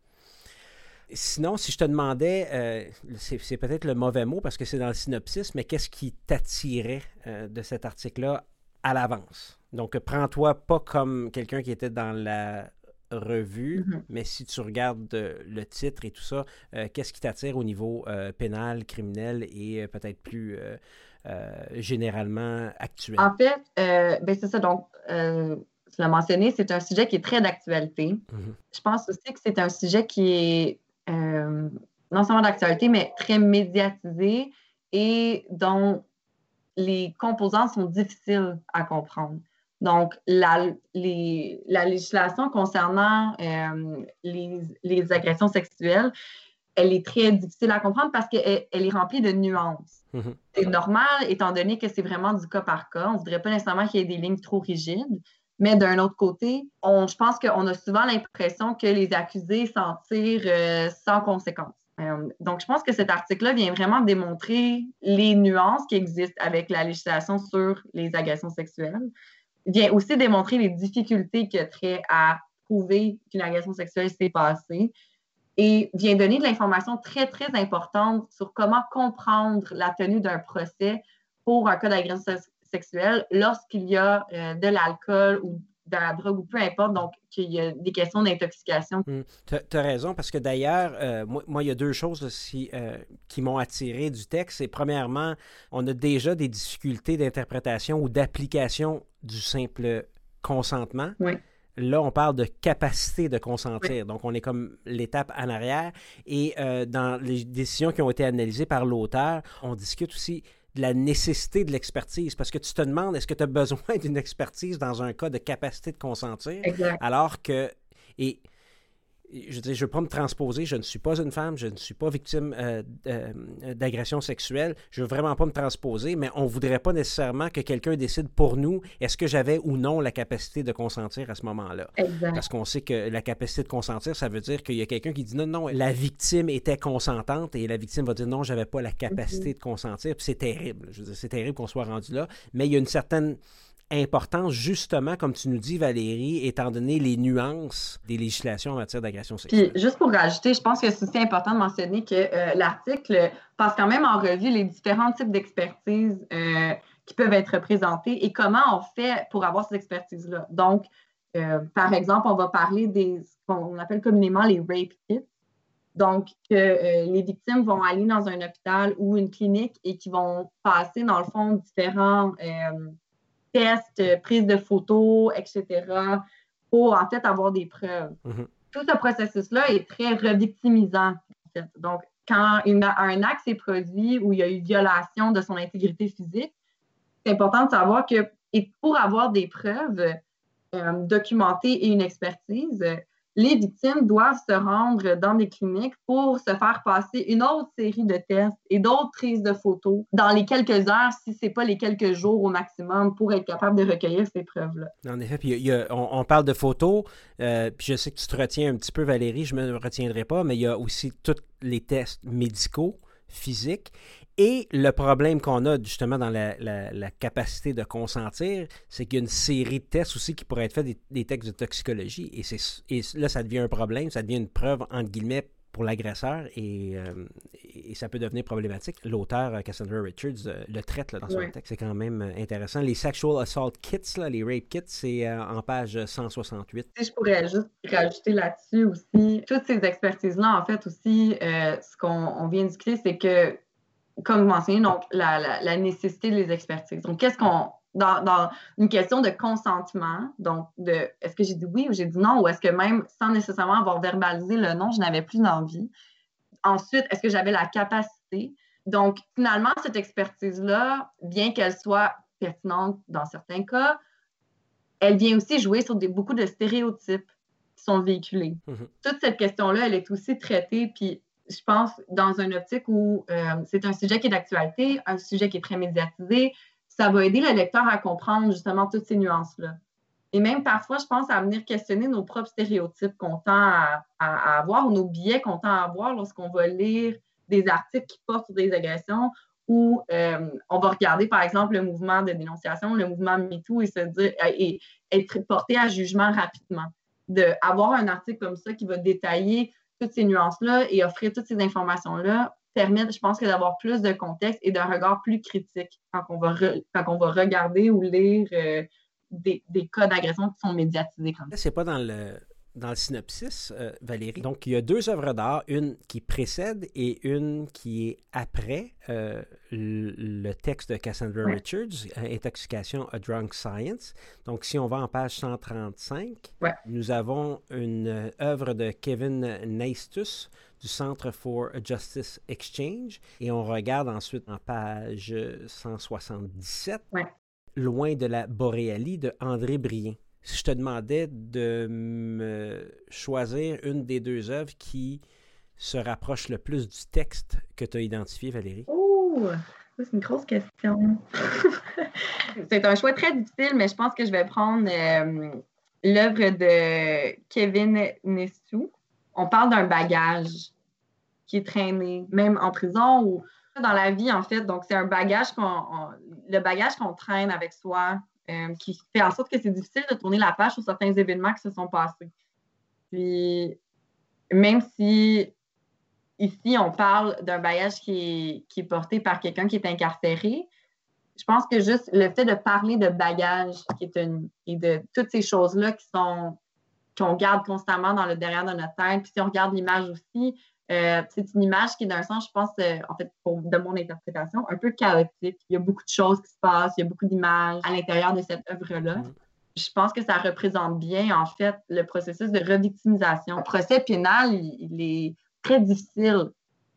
Sinon, si je te demandais, euh, c'est peut-être le mauvais mot parce que c'est dans le synopsis, mais qu'est-ce qui t'attirait euh, de cet article-là à l'avance? Donc, prends-toi pas comme quelqu'un qui était dans la revue, mm-hmm. mais si tu regardes euh, le titre et tout ça, qu'est-ce qui t'attire au niveau pénal, criminel et peut-être plus généralement actuel? En fait, ben c'est ça. Donc, tu l'as mentionné, c'est un sujet qui est très d'actualité. Mm-hmm. Je pense aussi que c'est un sujet qui est euh, non seulement d'actualité, mais très médiatisé et dont les composants sont difficiles à comprendre. Donc, la, la législation concernant euh, les, agressions sexuelles, elle est très difficile à comprendre parce qu'elle elle est remplie de nuances. Mm-hmm. C'est normal, étant donné que c'est vraiment du cas par cas. On ne voudrait pas nécessairement qu'il y ait des lignes trop rigides. Mais d'un autre côté, on, je pense qu'on a souvent l'impression que les accusés s'en tirent euh, sans conséquence. Euh, donc, je pense que cet article-là vient vraiment démontrer les nuances qui existent avec la législation sur les agressions sexuelles. Il vient aussi démontrer les difficultés qu'il y a trait à prouver qu'une agression sexuelle s'est passée et vient donner de l'information très, très importante sur comment comprendre la tenue d'un procès pour un cas d'agression sexuelle lorsqu'il y a euh, de l'alcool ou de la drogue ou peu importe, donc qu'il y a des questions d'intoxication. Hmm. Tu as, raison, parce que d'ailleurs, euh, moi, il y a deux choses aussi, euh, qui m'ont attiré du texte. C'est premièrement, on a déjà des difficultés d'interprétation ou d'application du simple consentement. Oui. Là, on parle de capacité de consentir. Donc, on est comme l'étape en arrière. Et dans les décisions qui ont été analysées par l'auteur, on discute aussi de la nécessité de l'expertise parce que tu te demandes est-ce que tu as besoin d'une expertise dans un cas de capacité de consentir? Alors que et je ne veux pas me transposer, je ne suis pas une femme, je ne suis pas victime euh, euh, d'agression sexuelle, je veux vraiment pas me transposer, mais on voudrait pas nécessairement que quelqu'un décide pour nous est-ce que j'avais ou non la capacité de consentir à ce moment-là? Parce qu'on sait que la capacité de consentir, ça veut dire qu'il y a quelqu'un qui dit non, non, la victime était consentante et la victime va dire non, j'avais pas la capacité mm-hmm. de consentir, puis c'est terrible. Je veux dire, c'est terrible qu'on soit rendu là, mais il y a une certaine importance, justement, comme tu nous dis, Valérie, étant donné les nuances des législations en matière d'agression sexuelle. Puis, juste pour rajouter, je pense que c'est aussi important de mentionner que euh, l'article passe quand même en revue les différents types d'expertise euh, qui peuvent être représentés et comment on fait pour avoir ces expertises-là. Donc, euh, par exemple, on va parler des qu'on appelle communément les rape kits. Donc, que les victimes vont aller dans un hôpital ou une clinique et qui vont passer, dans le fond, différents tests, euh, prise de photos, etc., pour en fait avoir des preuves. Mm-hmm. Tout ce processus-là est très revictimisant. Donc, quand un acte s'est produit où il y a eu violation de son intégrité physique, c'est important de savoir que et pour avoir des preuves euh, documentées et une expertise, les victimes doivent se rendre dans des cliniques pour se faire passer une autre série de tests et d'autres prises de photos dans les quelques heures, si ce n'est pas les quelques jours au maximum, pour être capable de recueillir ces preuves-là. En effet, puis on, parle de photos, euh, puis je sais que tu te retiens un petit peu, Valérie, je ne me retiendrai pas, mais il y a aussi tous les tests médicaux, physiques, et le problème qu'on a justement dans la, capacité de consentir, c'est qu'il y a une série de tests aussi qui pourraient être faits des, textes de toxicologie. Et, et, là, ça devient un problème, ça devient une preuve, entre guillemets, pour l'agresseur et, euh, et, ça peut devenir problématique. L'auteur, euh, Cassandra Richards, euh, le traite dans son texte. C'est quand même intéressant. Les sexual assault kits, là, les rape kits, c'est en page 168. Si je pourrais juste rajouter là-dessus aussi, toutes ces expertises-là, en fait, aussi, ce qu'on vient de discuter, c'est que comme mentionné, donc la, nécessité des expertises. Donc, qu'est-ce qu'on. Dans, une question de consentement, donc de est-ce que j'ai dit oui ou j'ai dit non, ou est-ce que même sans nécessairement avoir verbalisé le non, je n'avais plus d'envie? Ensuite, est-ce que j'avais la capacité? Donc, finalement, cette expertise-là, bien qu'elle soit pertinente dans certains cas, elle vient aussi jouer sur des, beaucoup de stéréotypes qui sont véhiculés. Mm-hmm. Toute cette question-là, elle est aussi traitée, puis je pense, dans une optique où euh, c'est un sujet qui est d'actualité, un sujet qui est très médiatisé, ça va aider le lecteur à comprendre justement toutes ces nuances-là. Et même parfois, je pense à venir questionner nos propres stéréotypes qu'on tend à, avoir ou nos biais qu'on tend à avoir lorsqu'on va lire des articles qui portent sur des agressions ou euh, on va regarder, par exemple, le mouvement de dénonciation, le mouvement MeToo et se dire et être porté à jugement rapidement. D'avoir un article comme ça qui va détailler toutes ces nuances-là et offrir toutes ces informations-là permettent, je pense, que d'avoir plus de contexte et d'un regard plus critique quand on va, quand on va regarder ou lire euh, des, des, cas d'agression qui sont médiatisés. Comme C'est pas dans le dans le synopsis, euh, Valérie. Donc, il y a deux œuvres d'art, une qui précède et une qui est après euh, le texte de Cassandra Richards, Intoxication, A Drunk Science. Donc, si on va en page 135, nous avons une œuvre de Kevin Neistus du Centre for Justice Exchange et on regarde ensuite en page 177, Loin de la Boréalie de André Brien si je te demandais de me choisir une des deux œuvres qui se rapproche le plus du texte que tu as identifié, Valérie? Oh, c'est une grosse question. c'est un choix très difficile, mais je pense que je vais prendre euh, l'œuvre de Kevin Nessou. On parle d'un bagage qui est traîné, même en prison ou dans la vie, en fait. Donc, c'est un bagage qu'on, le bagage qu'on traîne avec soi euh, qui fait en sorte que c'est difficile de tourner la page sur certains événements qui se sont passés. Puis, même si ici, on parle d'un bagage qui est, porté par quelqu'un qui est incarcéré, je pense que juste le fait de parler de bagage qui est une, et de toutes ces choses-là qui sont qu'on garde constamment dans le derrière de notre tête, puis si on regarde l'image aussi, euh, c'est une image qui est d'un sens, je pense, euh, en fait, de mon interprétation, un peu chaotique. Il y a beaucoup de choses qui se passent, il y a beaucoup d'images à l'intérieur de cette œuvre-là. Mm. Je pense que ça représente bien, en fait, le processus de revictimisation. Le procès pénal, il, est très difficile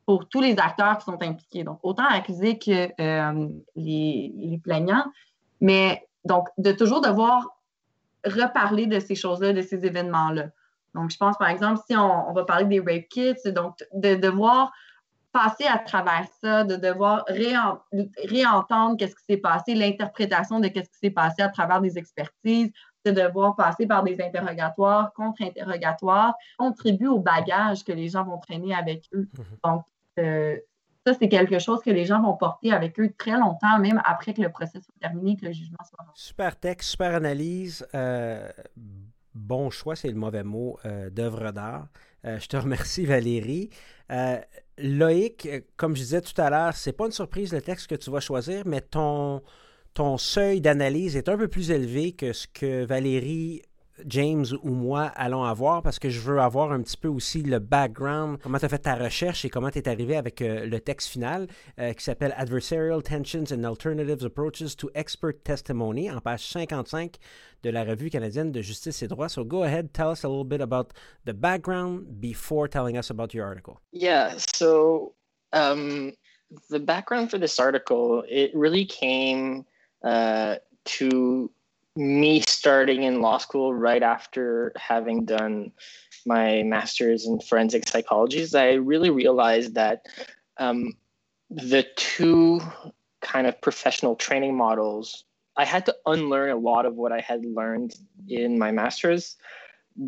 pour tous les acteurs qui sont impliqués. Donc, autant accusés que euh, les, les plaignants. Mais donc, de toujours devoir reparler de ces choses-là, de ces événements-là. Donc, je pense, par exemple, si on, va parler des rape kits, donc de devoir passer à travers ça, de devoir réentendre qu'est-ce qui s'est passé, l'interprétation de qu'est-ce qui s'est passé à travers des expertises, de devoir passer par des interrogatoires, contre-interrogatoires, contribue au bagage que les gens vont traîner avec eux. Mm-hmm. Donc, euh, ça, c'est quelque chose que les gens vont porter avec eux très longtemps, même après que le procès soit terminé, que le jugement soit rendu. Super texte, super analyse. Euh, bon choix, c'est le mauvais mot, euh, d'œuvre d'art. Euh, je te remercie, Valérie. Euh, Loïc, comme je disais tout à l'heure, c'est pas une surprise le texte que tu vas choisir, mais ton, ton seuil d'analyse est un peu plus élevé que ce que Valérie James ou moi allons avoir parce que je veux avoir un petit peu aussi le background, comment tu as fait ta recherche et comment tu es arrivé avec euh, le texte final euh, qui s'appelle Adversarial Tensions and Alternatives Approaches to Expert Testimony en page 55 de la Revue canadienne de justice et droit. So go ahead, tell us a little bit about the background before telling us about your article. Yeah, so um, the background for this article, it really came uh, to me starting in law school right after having done my master's in forensic psychology is I really realized that um, the two kind of professional training models, I had to unlearn a lot of what I had learned in my master's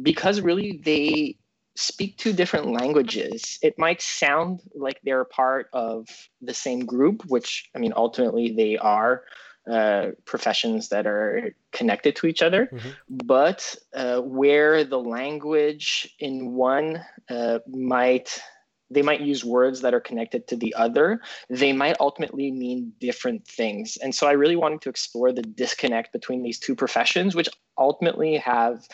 because really they speak two different languages. It might sound like they're part of the same group, which I mean, ultimately they are uh, professions that are connected to each other. Mm-hmm. But uh, where the language in one uh, might they might use words that are connected to the other they might ultimately mean different things and so i really wanted to explore the disconnect between these two professions which ultimately have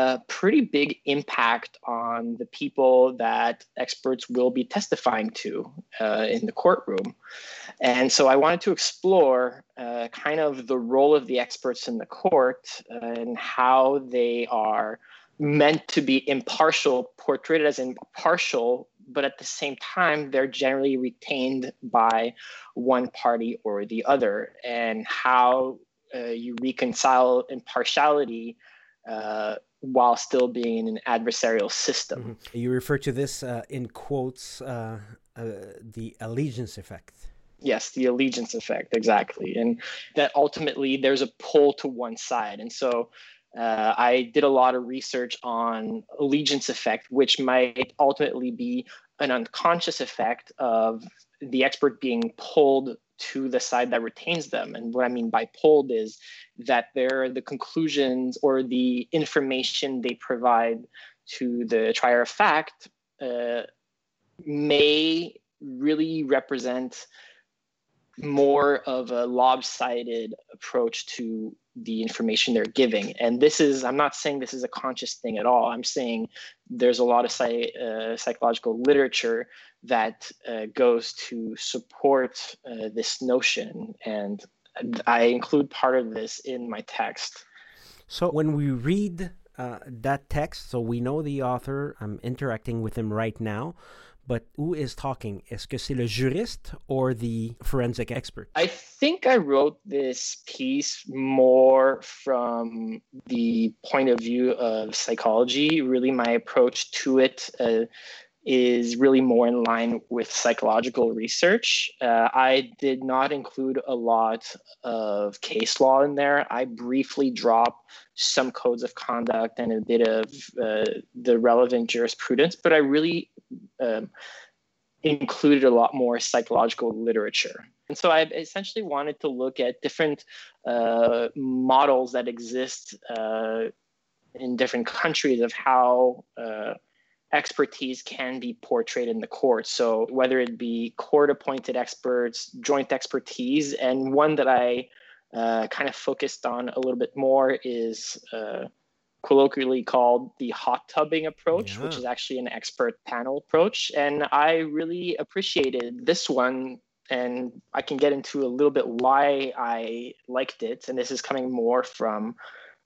a pretty big impact on the people that experts will be testifying to uh, in the courtroom. And so I wanted to explore uh, kind of the role of the experts in the court uh, and how they are meant to be impartial, portrayed as impartial, but at the same time, they're generally retained by one party or the other, and how uh, you reconcile impartiality uh, while still being in an adversarial system. Mm-hmm. You refer to this uh, in quotes, uh, uh, the allegiance effect. Yes, the allegiance effect, exactly. And that ultimately there's a pull to one side. And so uh, I did a lot of research on allegiance effect, which might ultimately be an unconscious effect of the expert being pulled to the side that retains them. And what I mean by pulled is that they're the conclusions or the information they provide to the trier of fact uh, may really represent more of a lopsided approach to the information they're giving. And this is, I'm not saying this is a conscious thing at all. I'm saying there's a lot of psy, uh, psychological literature that uh, goes to support uh, this notion. And I include part of this in my text. So when we read uh, that text, so we know the author, I'm interacting with him right now. But who is talking? Est-ce que c'est le juriste or the forensic expert? I think I wrote this piece more from the point of view of psychology. Really, my approach to it uh, is really more in line with psychological research. Uh, I did not include a lot of case law in there. I briefly drop some codes of conduct and a bit of uh, the relevant jurisprudence, but I really um, included a lot more psychological literature. And so I essentially wanted to look at different uh, models that exist uh, in different countries of how uh, expertise can be portrayed in the court. So whether it be court appointed experts, joint expertise, and one that I uh, kind of focused on a little bit more is uh, colloquially called the hot tubbing approach, yeah. which is actually an expert panel approach. And I really appreciated this one. And I can get into a little bit why I liked it. And this is coming more from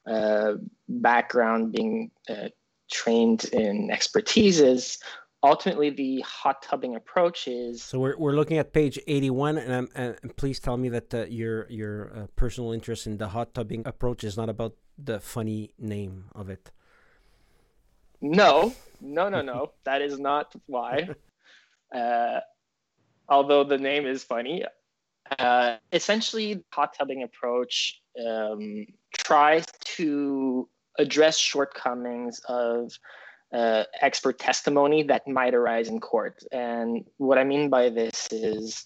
uh, background being uh, trained in expertise is ultimately the hot tubbing approach is so we're, we're looking at page 81 and, and please tell me that uh, your your uh, personal interest in the hot tubbing approach is not about the funny name of it. No. No no no. That is not why. Uh, although the name is funny uh, essentially hot tubbing approach um, tries to address shortcomings of uh, expert testimony that might arise in court. And what I mean by this is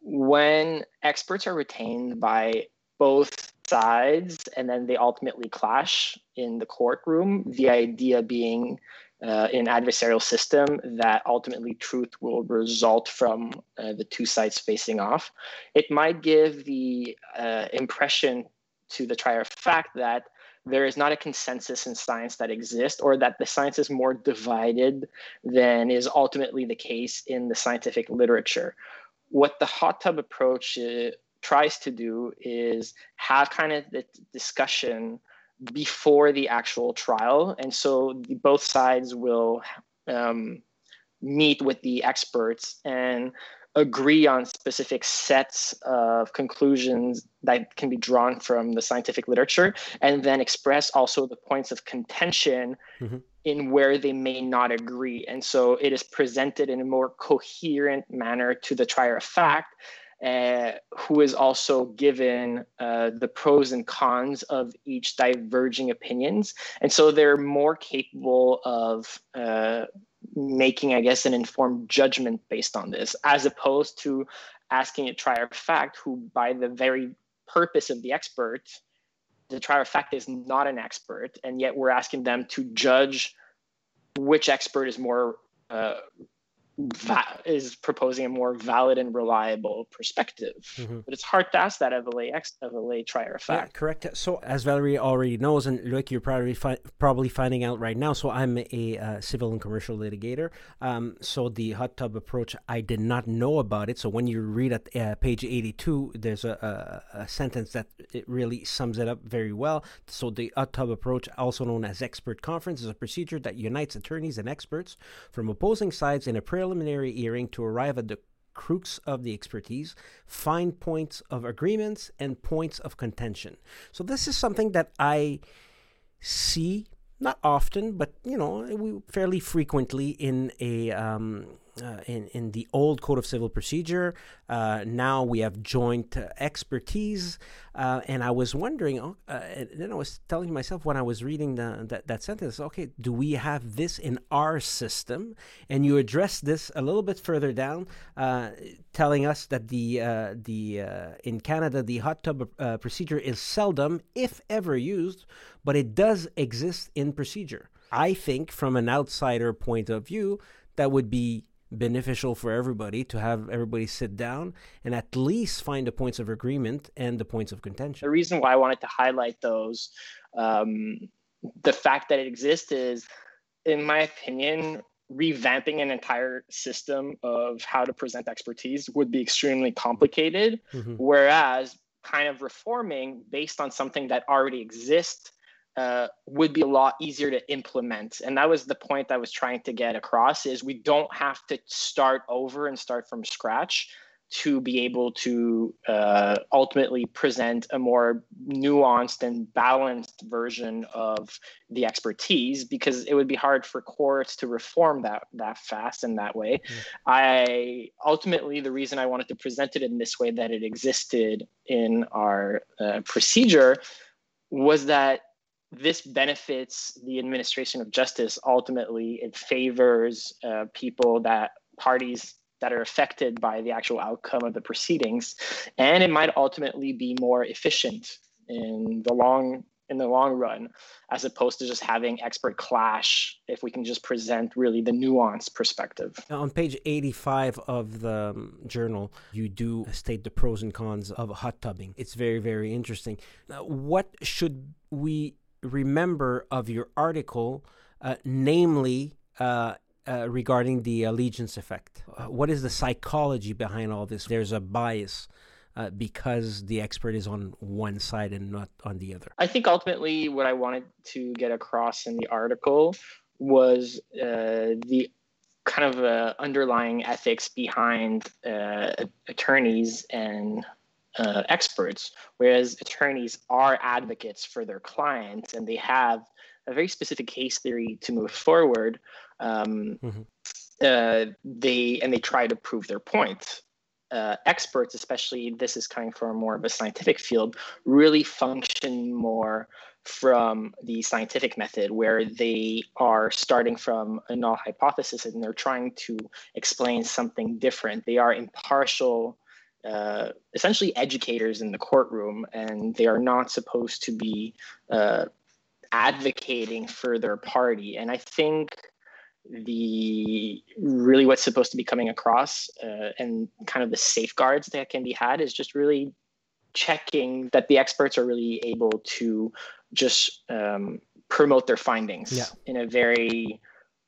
when experts are retained by both sides and then they ultimately clash in the courtroom, the idea being uh, in adversarial system that ultimately truth will result from uh, the two sides facing off. It might give the uh, impression to the trier of fact that there is not a consensus in science that exists or that the science is more divided than is ultimately the case in the scientific literature. What the hot tub approach uh, tries to do is have kind of the discussion before the actual trial. And so the, both sides will um, meet with the experts and agree on specific sets of conclusions that can be drawn from the scientific literature and then express also the points of contention mm-hmm. in where they may not agree and so it is presented in a more coherent manner to the trier of fact uh, who is also given uh, the pros and cons of each diverging opinions. And so they're more capable of uh, making, I guess, an informed judgment based on this, as opposed to asking a trier of fact who, by the very purpose of the expert, the trier of fact is not an expert, and yet we're asking them to judge which expert is more uh, va- is proposing a more valid and reliable perspective. Mm-hmm. But it's hard to ask that of a lay ex- of a lay trier of fact. Yeah, correct. So as Valerie already knows, and look, you're probably fi- probably finding out right now. So I'm a uh, civil and commercial litigator. Um, so the hot tub approach, I did not know about it. So when you read at uh, page 82, there's a, a, a sentence that it really sums it up very well. So the hot tub approach, also known as expert conference, is a procedure that unites attorneys and experts from opposing sides in a prayer preliminary hearing to arrive at the crux of the expertise, find points of agreements and points of contention. So this is something that I see not often, but you know, we fairly frequently in a um, uh, in in the old Code of Civil Procedure. Uh, now we have joint expertise, uh, and I was wondering. Oh, uh, and then I was telling myself when I was reading the, that that sentence, okay, do we have this in our system? And you address this a little bit further down, telling us that the the in Canada the hot tub procedure is seldom, if ever, used, but it does exist in procedure. I think, from an outsider point of view, that would be beneficial for everybody to have everybody sit down and at least find the points of agreement and the points of contention. The reason why I wanted to highlight those, um, the fact that it exists is, in my opinion, revamping an entire system of how to present expertise would be extremely complicated. Mm-hmm. Whereas, kind of reforming based on something that already exists uh, would be a lot easier to implement and that was the point i was trying to get across is we don't have to start over and start from scratch to be able to uh, ultimately present a more nuanced and balanced version of the expertise because it would be hard for courts to reform that that fast and that way mm-hmm. i ultimately the reason i wanted to present it in this way that it existed in our uh, procedure was that this benefits the administration of justice. Ultimately, it favors uh, people that parties that are affected by the actual outcome of the proceedings, and it might ultimately be more efficient in the long in the long run, as opposed to just having expert clash. If we can just present really the nuanced perspective. Now, On page 85 of the um, journal, you do state the pros and cons of hot tubbing. It's very, very interesting. Uh, what should we remember of your article, uh, namely uh, uh, regarding the allegiance effect. Uh, what is the psychology behind all this? There's a bias. Uh, because the expert is on one side and not on the other. I think ultimately what I wanted to get across in the article was the kind of underlying ethics behind attorneys and uh, experts, whereas attorneys are advocates for their clients and they have a very specific case theory to move forward. Um, mm-hmm. uh, they and they try to prove their point. Uh, experts, especially this is coming from more of a scientific field, really function more from the scientific method where they are starting from a null hypothesis and they're trying to explain something different. They are impartial uh, essentially educators in the courtroom, and they are not supposed to be uh, advocating for their party. And I think the really what's supposed to be coming across uh, and kind of the safeguards that can be had is just really checking that the experts are really able to just um, promote their findings yeah. in a very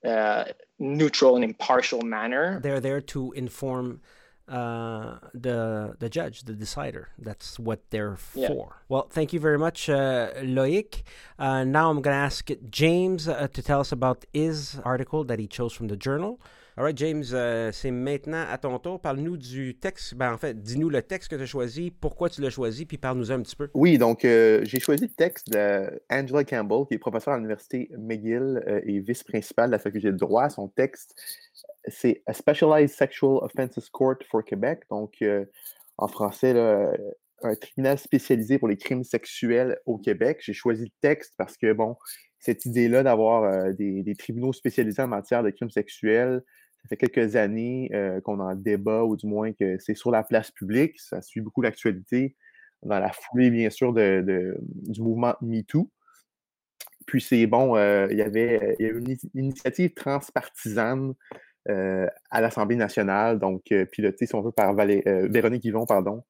uh, neutral and impartial manner. They're there to inform uh, the the judge, the decider. That's what they're yeah. for. Well, thank you very much, uh, Loic. Uh, now I'm going to ask James uh, to tell us about his article that he chose from the journal. All right, James, euh, c'est maintenant à ton tour. Parle-nous du texte. Ben, en fait, dis-nous le texte que tu as choisi, pourquoi tu l'as choisi, puis parle-nous un petit peu. Oui, donc euh, j'ai choisi le texte d'Angela Campbell, qui est professeure à l'Université McGill euh, et vice-principale de la faculté de droit. Son texte, c'est A Specialized Sexual Offenses Court for Québec. Donc, en français, un tribunal spécialisé pour les crimes sexuels au Québec. J'ai choisi le texte parce que, bon, cette idée-là d'avoir des, tribunaux spécialisés en matière de crimes sexuels, fait quelques années euh, qu'on en débat, ou du moins que c'est sur la place publique. Ça suit beaucoup l'actualité, dans la foulée, bien sûr, de, du mouvement MeToo. Puis c'est bon, euh, il y avait une initiative transpartisane euh, à l'Assemblée nationale, donc pilotée, si on veut, par Véronique Yvon, pardon,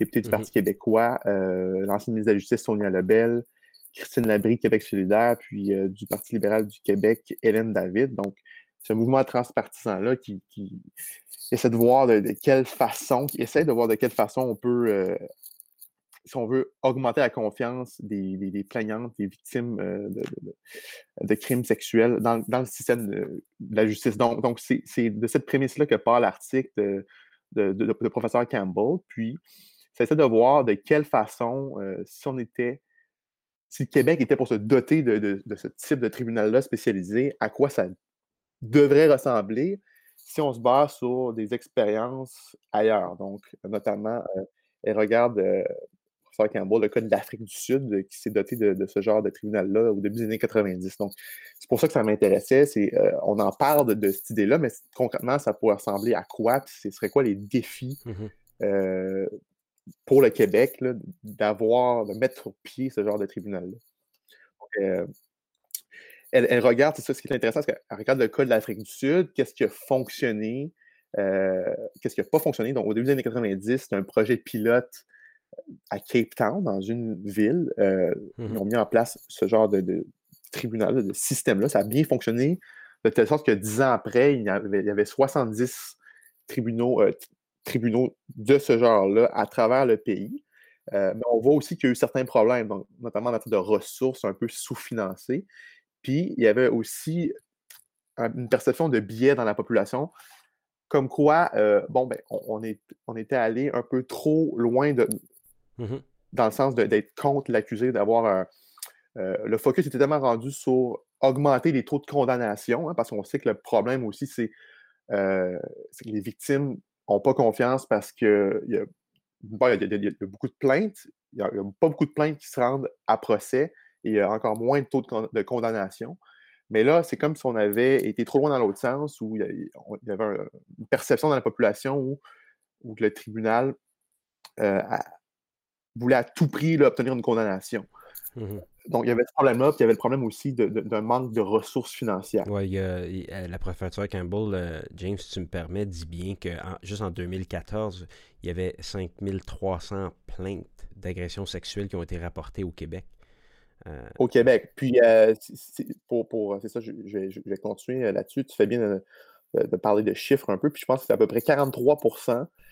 députée du Parti mm-hmm. québécois, l'ancienne ministre de la Justice, Sonia Lebel, Christine Labrie, Québec solidaire, puis du Parti libéral du Québec, Hélène David. Donc, ce mouvement transpartisan-là qui, essaie de voir de, quelle façon, qui essaie de voir de quelle façon on peut, euh, si on veut, augmenter la confiance des, plaignantes, des victimes euh, de, crimes sexuels dans, le système de, la justice. Donc, c'est de cette prémisse-là que part l'article de, professeur Campbell. Puis, ça essaie de voir de quelle façon, euh, si on était si le Québec était pour se doter de, ce type de tribunal-là spécialisé, à quoi ça devrait ressembler si on se base sur des expériences ailleurs. Donc, notamment, euh, elle regarde, euh, professeur Campbell, le cas de l'Afrique du Sud euh, qui s'est doté de, ce genre de tribunal-là au début des années 90. Donc, c'est pour ça que ça m'intéressait. C'est, on en parle de, cette idée-là, mais concrètement, ça pourrait ressembler à quoi? Puis ce serait quoi les défis mmh pour le Québec d'avoir, de mettre au pied ce genre de tribunal-là? Elle, regarde, c'est ça ce qui est intéressant, c'est qu'elle regarde le cas de l'Afrique du Sud, qu'est-ce qui a fonctionné, euh, qu'est-ce qui n'a pas fonctionné. Donc, au début des années 90, c'était un projet pilote à Cape Town, dans une ville. Euh, mmh ils ont mis en place ce genre de, tribunal, de système-là. Ça a bien fonctionné, de telle sorte que dix ans après, il y avait, 70 tribunaux, euh, tribunaux de ce genre-là à travers le pays. mais on voit aussi qu'il y a eu certains problèmes, notamment en matière de ressources un peu sous-financées. Puis, il y avait aussi une perception de biais dans la population, comme quoi, euh, bon, ben, on, est, on était allé un peu trop loin de, mmh dans le sens d'être contre l'accusé, d'avoir un. Euh, le focus était tellement rendu sur augmenter les taux de condamnation, hein, parce qu'on sait que le problème aussi, c'est euh, que les victimes n'ont pas confiance parce qu'il y, a, beaucoup de plaintes, il n'y a, pas beaucoup de plaintes qui se rendent à procès et il y a encore moins de taux de, condamnation. Mais là, c'est comme si on avait été trop loin dans l'autre sens, où il y avait une perception dans la population où, le tribunal euh, voulait à tout prix obtenir une condamnation. Mmh Donc, il y avait ce problème-là, puis il y avait le problème aussi d'un manque de ressources financières. Oui, la professeure Campbell, euh, James, si tu me permets, dit bien que juste en 2014, il y avait 5300 plaintes d'agressions sexuelles qui ont été rapportées au Québec. Euh, Au Québec. Puis, euh, pour, pour c'est ça, je, vais, continuer euh, là-dessus. Tu fais bien de, parler de chiffres un peu. Puis, je pense que c'est à peu près 43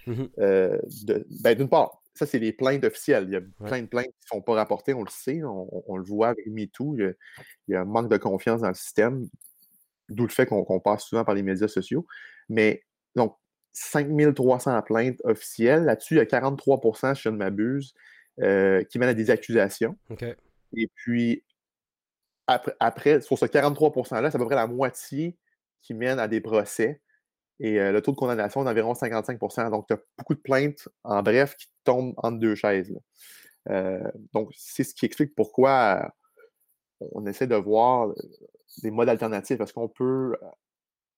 mmh de. Ben, d'une part, ça, c'est les plaintes officielles. Il y a plein de plaintes qui ne sont pas rapportées, on le sait. On, le voit avec MeToo. Il, il, y a un manque de confiance dans le système, d'où le fait qu'on passe souvent par les médias sociaux. Mais, donc, 5300 plaintes officielles. Là-dessus, il y a 43 si je ne m'abuse, qui mènent à des accusations. OK. Et puis, après, sur ce 43 %-là, c'est à peu près la moitié qui mène à des procès. Et euh, le taux de condamnation est d'environ 55% Donc, tu as beaucoup de plaintes, en bref, qui tombent entre deux chaises. Euh, donc, c'est ce qui explique pourquoi on essaie de voir des modes alternatifs. Est-ce qu'on peut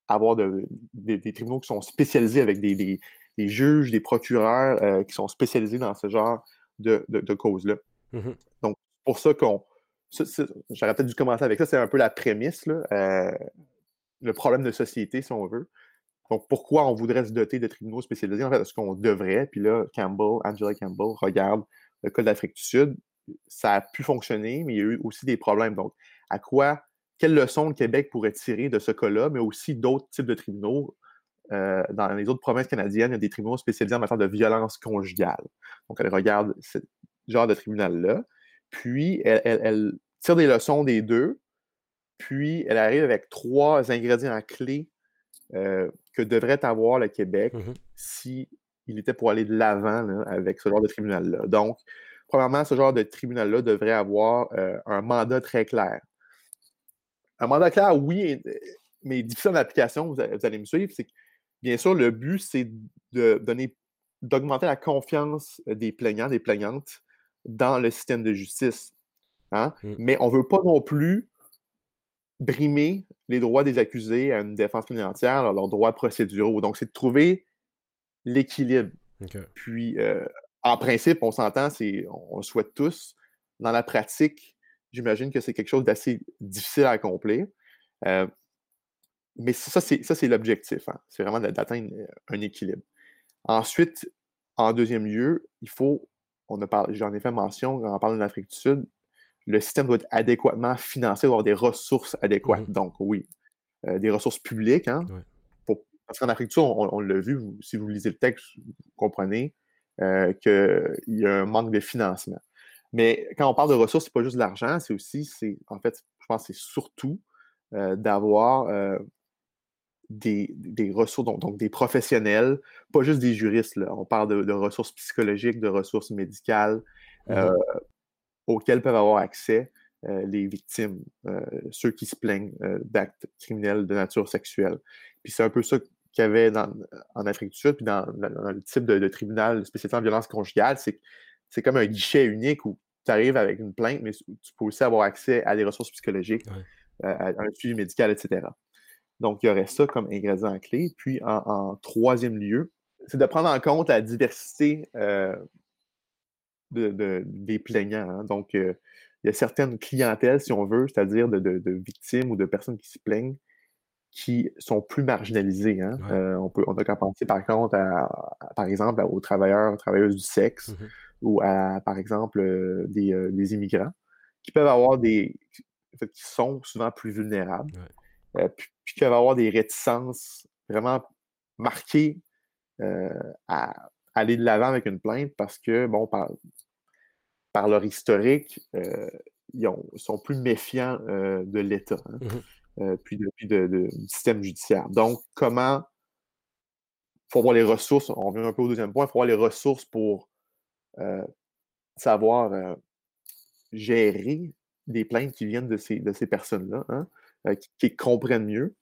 avoir des, tribunaux qui sont spécialisés avec des, juges, des procureurs euh, qui sont spécialisés dans ce genre de, causes-là? Mmh donc, pour ça qu'on. J'aurais peut-être dû commencer avec ça, c'est un peu la prémisse, euh, le problème de société, si on veut. Donc, pourquoi on voudrait se doter de tribunaux spécialisés? En fait, est-ce qu'on devrait? Puis là, Campbell, Angela Campbell, regarde le cas d'Afrique du Sud. Ça a pu fonctionner, mais il y a eu aussi des problèmes. Donc, à quoi, quelle leçon le Québec pourrait tirer de ce cas-là, mais aussi d'autres types de tribunaux? Euh, dans les autres provinces canadiennes, il y a des tribunaux spécialisés en matière de violence conjugale. Donc, elle regarde ce genre de tribunal-là. Puis, elle, tire des leçons des deux. Puis, elle arrive avec trois ingrédients clés que devrait avoir le Québec Mmh si il était pour aller de l'avant avec ce genre de tribunal-là. Donc, premièrement, ce genre de tribunal-là devrait avoir un mandat très clair. Un mandat clair, oui, mais difficile en application, vous, allez me suivre, c'est que, bien sûr, le but, c'est de donner, d'augmenter la confiance des plaignants, des plaignantes dans le système de justice. Hein? Mmh. Mais on ne veut pas non plus brimer les droits des accusés à une défense financière, leurs droits procéduraux. Donc, c'est de trouver l'équilibre. Puis, euh, en principe, on s'entend, on le souhaite tous. Dans la pratique, j'imagine que c'est quelque chose d'assez difficile à accomplir. Euh, mais ça, c'est l'objectif. Hein. C'est vraiment d'atteindre un équilibre. Ensuite, en deuxième lieu, il faut, on a j'en ai fait mention quand on parle de l'Afrique du Sud, le système doit être adéquatement financé, doit avoir des ressources adéquates. Mmh Donc, oui, euh, des ressources publiques. Hein, parce qu'en Afrique du Sud, on, l'a vu, si vous lisez le texte, vous comprenez euh, qu'il y a un manque de financement. Mais quand on parle de ressources, ce n'est pas juste de l'argent, c'est aussi, c'est en fait, je pense que c'est surtout euh, d'avoir des, ressources, donc, des professionnels, pas juste des juristes. Là. On parle de, ressources psychologiques, de ressources médicales, mmh auxquelles peuvent avoir accès euh, les victimes, euh, ceux qui se plaignent euh, d'actes criminels de nature sexuelle. Puis c'est un peu ça qu'il y avait en Afrique du Sud, puis dans, le type de, tribunal spécialisé en violence conjugale, c'est c'est comme un guichet unique où tu arrives avec une plainte, mais tu peux aussi avoir accès à des ressources psychologiques, à, un suivi médical, etc. Donc, il y aurait ça comme ingrédient clé. Puis, en, troisième lieu, c'est de prendre en compte la diversité des plaignants. Hein. Donc, euh, il y a certaines clientèles, si on veut, c'est-à-dire de, victimes ou de personnes qui se plaignent, qui sont plus marginalisées. Hein. Euh, on, peut, on a qu'à penser, par contre, à, par exemple, aux travailleurs, travailleuses du sexe, mmh ou à, par exemple, euh, des, immigrants, qui peuvent avoir des. qui sont souvent plus vulnérables, puis, qui peuvent avoir des réticences vraiment marquées à aller de l'avant avec une plainte parce que, bon, par, par leur historique, euh, ils, sont plus méfiants euh, de l'État, hein, mmh euh, puis, de, du système judiciaire. Donc, comment il faut avoir les ressources, on revient un peu au deuxième point, il faut avoir les ressources pour savoir gérer des plaintes qui viennent de ces, de ces personnes-là, hein, qui, comprennent mieux.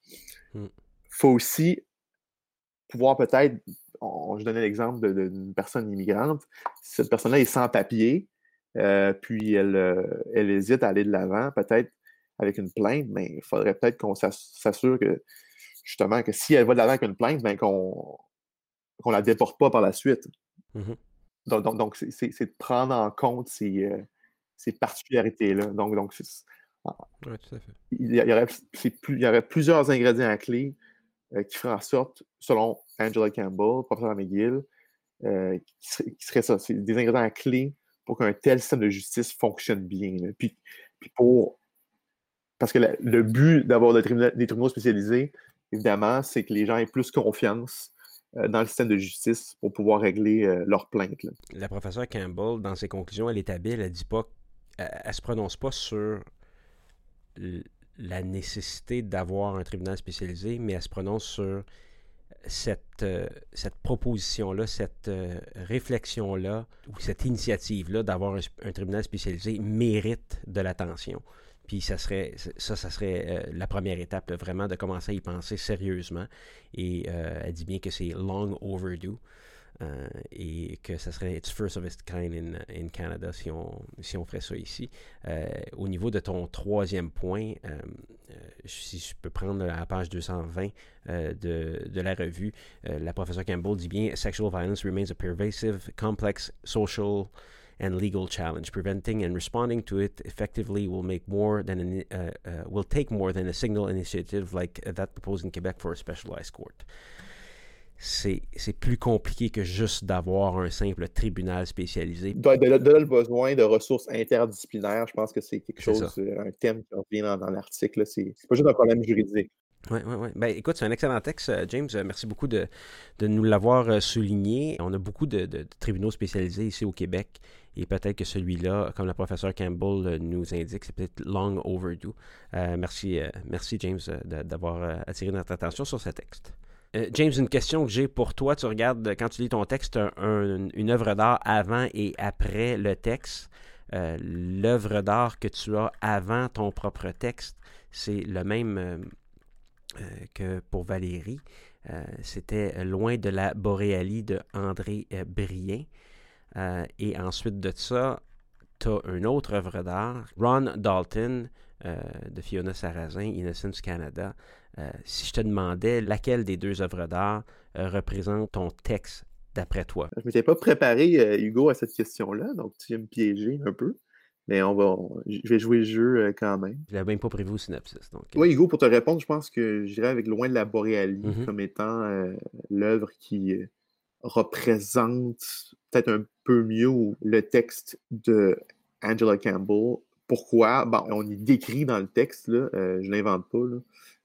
Il mmh. faut aussi pouvoir peut-être, je donnais l'exemple d'une personne immigrante, cette personne-là est sans papier, euh, puis elle, euh, elle, hésite à aller de l'avant, peut-être avec une plainte, mais il faudrait peut-être qu'on s'assure que, justement, que si elle va de l'avant avec une plainte, ben qu'on ne la déporte pas par la suite. Mmh donc, donc, c'est de prendre en compte ces, euh, ces particularités-là. Donc, donc tout à fait. Il, y aurait, plus, il y aurait plusieurs ingrédients à clé qui feraient en sorte, selon Angela Campbell, professeur McGill, qui, qui serait ça, c'est des ingrédients à clé pour qu'un tel système de justice fonctionne bien. Puis, pour. Parce que le but d'avoir des tribunaux, spécialisés, évidemment, c'est que les gens aient plus confiance euh, dans le système de justice pour pouvoir régler euh, leurs plaintes. La professeure Campbell, dans ses conclusions, elle établit, elle dit pas, elle, ne se prononce pas sur la nécessité d'avoir un tribunal spécialisé, mais elle se prononce sur cette, euh, cette proposition-là, cette euh, réflexion-là, ou cette initiative-là d'avoir un, tribunal spécialisé mérite de l'attention. Puis ça serait, ça, ça serait euh, la première étape, vraiment, de commencer à y penser sérieusement. Et elle dit bien que c'est long overdue. Euh, et que ça serait it's first of its kind in, in Canada si on, si on ferait ça ici. Euh, au niveau de ton troisième point, euh, si je peux prendre la page 220 de, de, la revue, la professeure Campbell dit bien Sexual violence remains a pervasive, complex social and legal challenge. Preventing and responding to it effectively will make more than an, uh, uh, will take more than a single initiative like that proposed in Quebec for a specialized court c'est plus compliqué que juste d'avoir un simple tribunal spécialisé. De, de, le besoin de ressources interdisciplinaires, je pense que c'est quelque chose, euh, un thème qui revient dans, l'article. C'est pas juste un problème juridique. Oui, oui, oui. Ben, écoute, c'est un excellent texte, euh, James. Euh, merci beaucoup de, de nous l'avoir souligné. On a beaucoup de, tribunaux spécialisés ici au Québec Et peut-être que celui-là, comme le professeur Campbell nous indique, c'est peut-être long overdue. merci, merci James d'avoir attiré notre attention sur ce texte. James, une question que j'ai pour toi. Tu regardes, quand tu lis ton texte, une œuvre d'art avant et après le texte. L'œuvre d'art que tu as avant ton propre texte, c'est le même que pour Valérie. Euh, c'était Loin de la Boréalie de André euh, Brien. Euh, et ensuite de ça, tu as une autre œuvre d'art, Ron Dalton de Fiona Sarrazin, Innocence Canada. Si je te demandais laquelle des deux œuvres d'art représente ton texte d'après toi? Je ne m'étais pas préparé, Hugo, à cette question-là, donc tu viens me piéger un peu. Mais on va, je vais jouer le jeu euh, quand même. Je l'avais même pas prévu au synopsis. Donc... Oui, Hugo, pour te répondre, je pense que j'irai avec Loin de la Boréalie mm-hmm. comme étant euh, l'œuvre qui euh, représente peut-être un peu mieux le texte de Angela Campbell. Pourquoi? Bon, on y décrit dans le texte, là, je ne l'invente pas,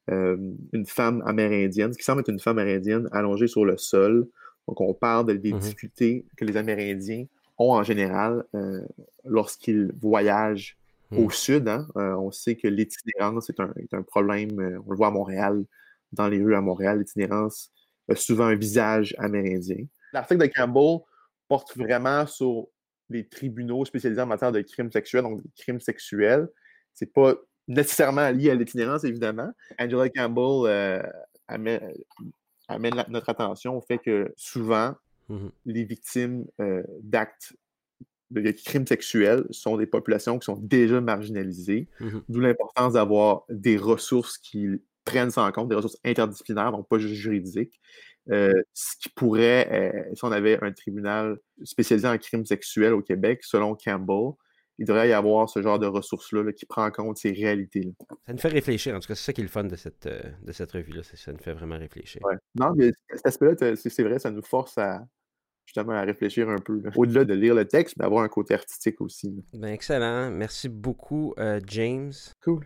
une femme amérindienne, ce qui semble être une femme amérindienne allongée sur le sol. Donc, on parle des mm-hmm. difficultés que les Amérindiens ont en général euh, lorsqu'ils voyagent au hmm. sud. Hein, euh, on sait que l'itinérance est un, problème, euh, on le voit à Montréal, dans les rues à Montréal, l'itinérance a souvent un visage amérindien. L'article de Campbell porte vraiment sur les tribunaux spécialisés en matière de crimes sexuels, donc des crimes sexuels. C'est pas nécessairement lié à l'itinérance, évidemment. Angela Campbell amène, amène notre attention au fait que souvent, Mmh les victimes euh, d'actes de crimes sexuels sont des populations qui sont déjà marginalisées, mmh d'où l'importance d'avoir des ressources qui prennent ça en compte, des ressources interdisciplinaires, donc pas juste juridiques. Euh, ce qui pourrait, euh, si on avait un tribunal spécialisé en crimes sexuels au Québec, selon Campbell, il devrait y avoir ce genre de ressources-là qui prend en compte ces réalités-là. Ça nous fait réfléchir. En tout cas, c'est ça qui est le fun de cette, de cette revue-là. Ça nous fait vraiment réfléchir. Ouais. Non, mais cet aspect-là, c'est vrai, ça nous force à, justement à réfléchir un peu. Au-delà de lire le texte, d'avoir un côté artistique aussi. Ben, excellent. Merci beaucoup, euh, James. Cool.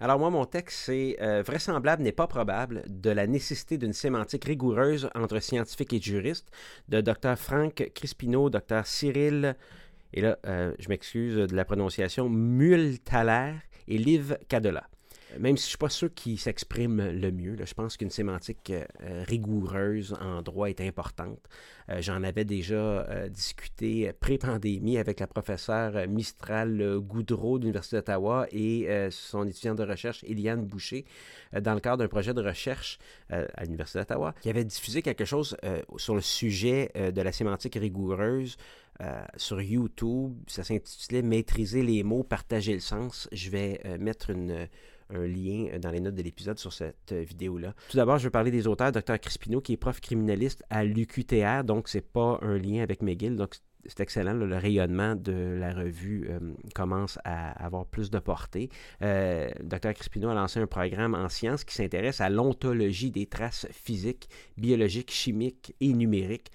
Alors moi, mon texte, c'est euh, Vraisemblable n'est pas probable de la nécessité d'une sémantique rigoureuse entre scientifiques et juristes de Dr. Frank Crispino, Dr. Cyril, et là, euh, je m'excuse de la prononciation, Multaler et Liv Cadela même si je ne suis pas sûr qu'il s'exprime le mieux, je pense qu'une sémantique euh, rigoureuse en droit est importante. Euh, j'en avais déjà euh, discuté pré-pandémie avec la professeure Mistral Goudreau de l'Université d'Ottawa et son étudiante de recherche, Eliane Boucher, dans le cadre d'un projet de recherche à l'Université d'Ottawa, qui avait diffusé quelque chose sur le sujet de la sémantique rigoureuse sur YouTube. Ça s'intitulait Maîtriser les mots, partager le sens. Je vais mettre une un lien euh, dans les notes de l'épisode sur cette euh, vidéo-là. Tout d'abord, je veux parler des auteurs. Dr. Crispino, qui est prof criminaliste à l'UQTR, donc c'est pas un lien avec McGill, donc c'est excellent. le rayonnement de la revue euh, commence à avoir plus de portée. Dr. Crispino a lancé un programme en sciences qui s'intéresse à l'ontologie des traces physiques, biologiques, chimiques et numériques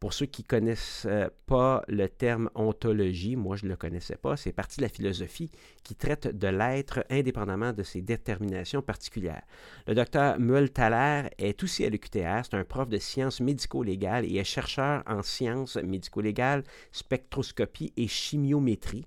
pour ceux qui ne connaissent euh, pas le terme ontologie, moi je ne le connaissais pas, c'est partie de la philosophie qui traite de l'être indépendamment de ses déterminations particulières. Le docteur Thaler est aussi à l'UQTR, c'est un prof de sciences médico-légales et est chercheur en sciences médico-légales, spectroscopie et chimiométrie.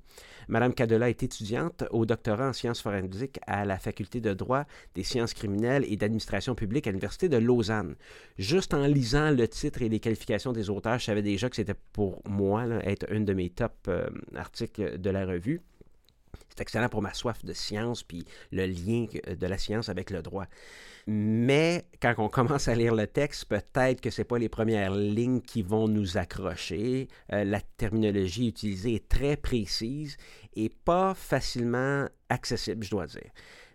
Madame Cadela est étudiante au doctorat en sciences forensiques à la faculté de droit, des sciences criminelles et d'administration publique à l'Université de Lausanne. Juste en lisant le titre et les qualifications des auteurs, je savais déjà que c'était pour moi être une de mes top euh, articles de la revue. C'est excellent pour ma soif de science, puis le lien de la science avec le droit. Mais quand on commence à lire le texte, peut-être que ce n'est pas les premières lignes qui vont nous accrocher. Euh, la terminologie utilisée est très précise et pas facilement accessible, je dois dire.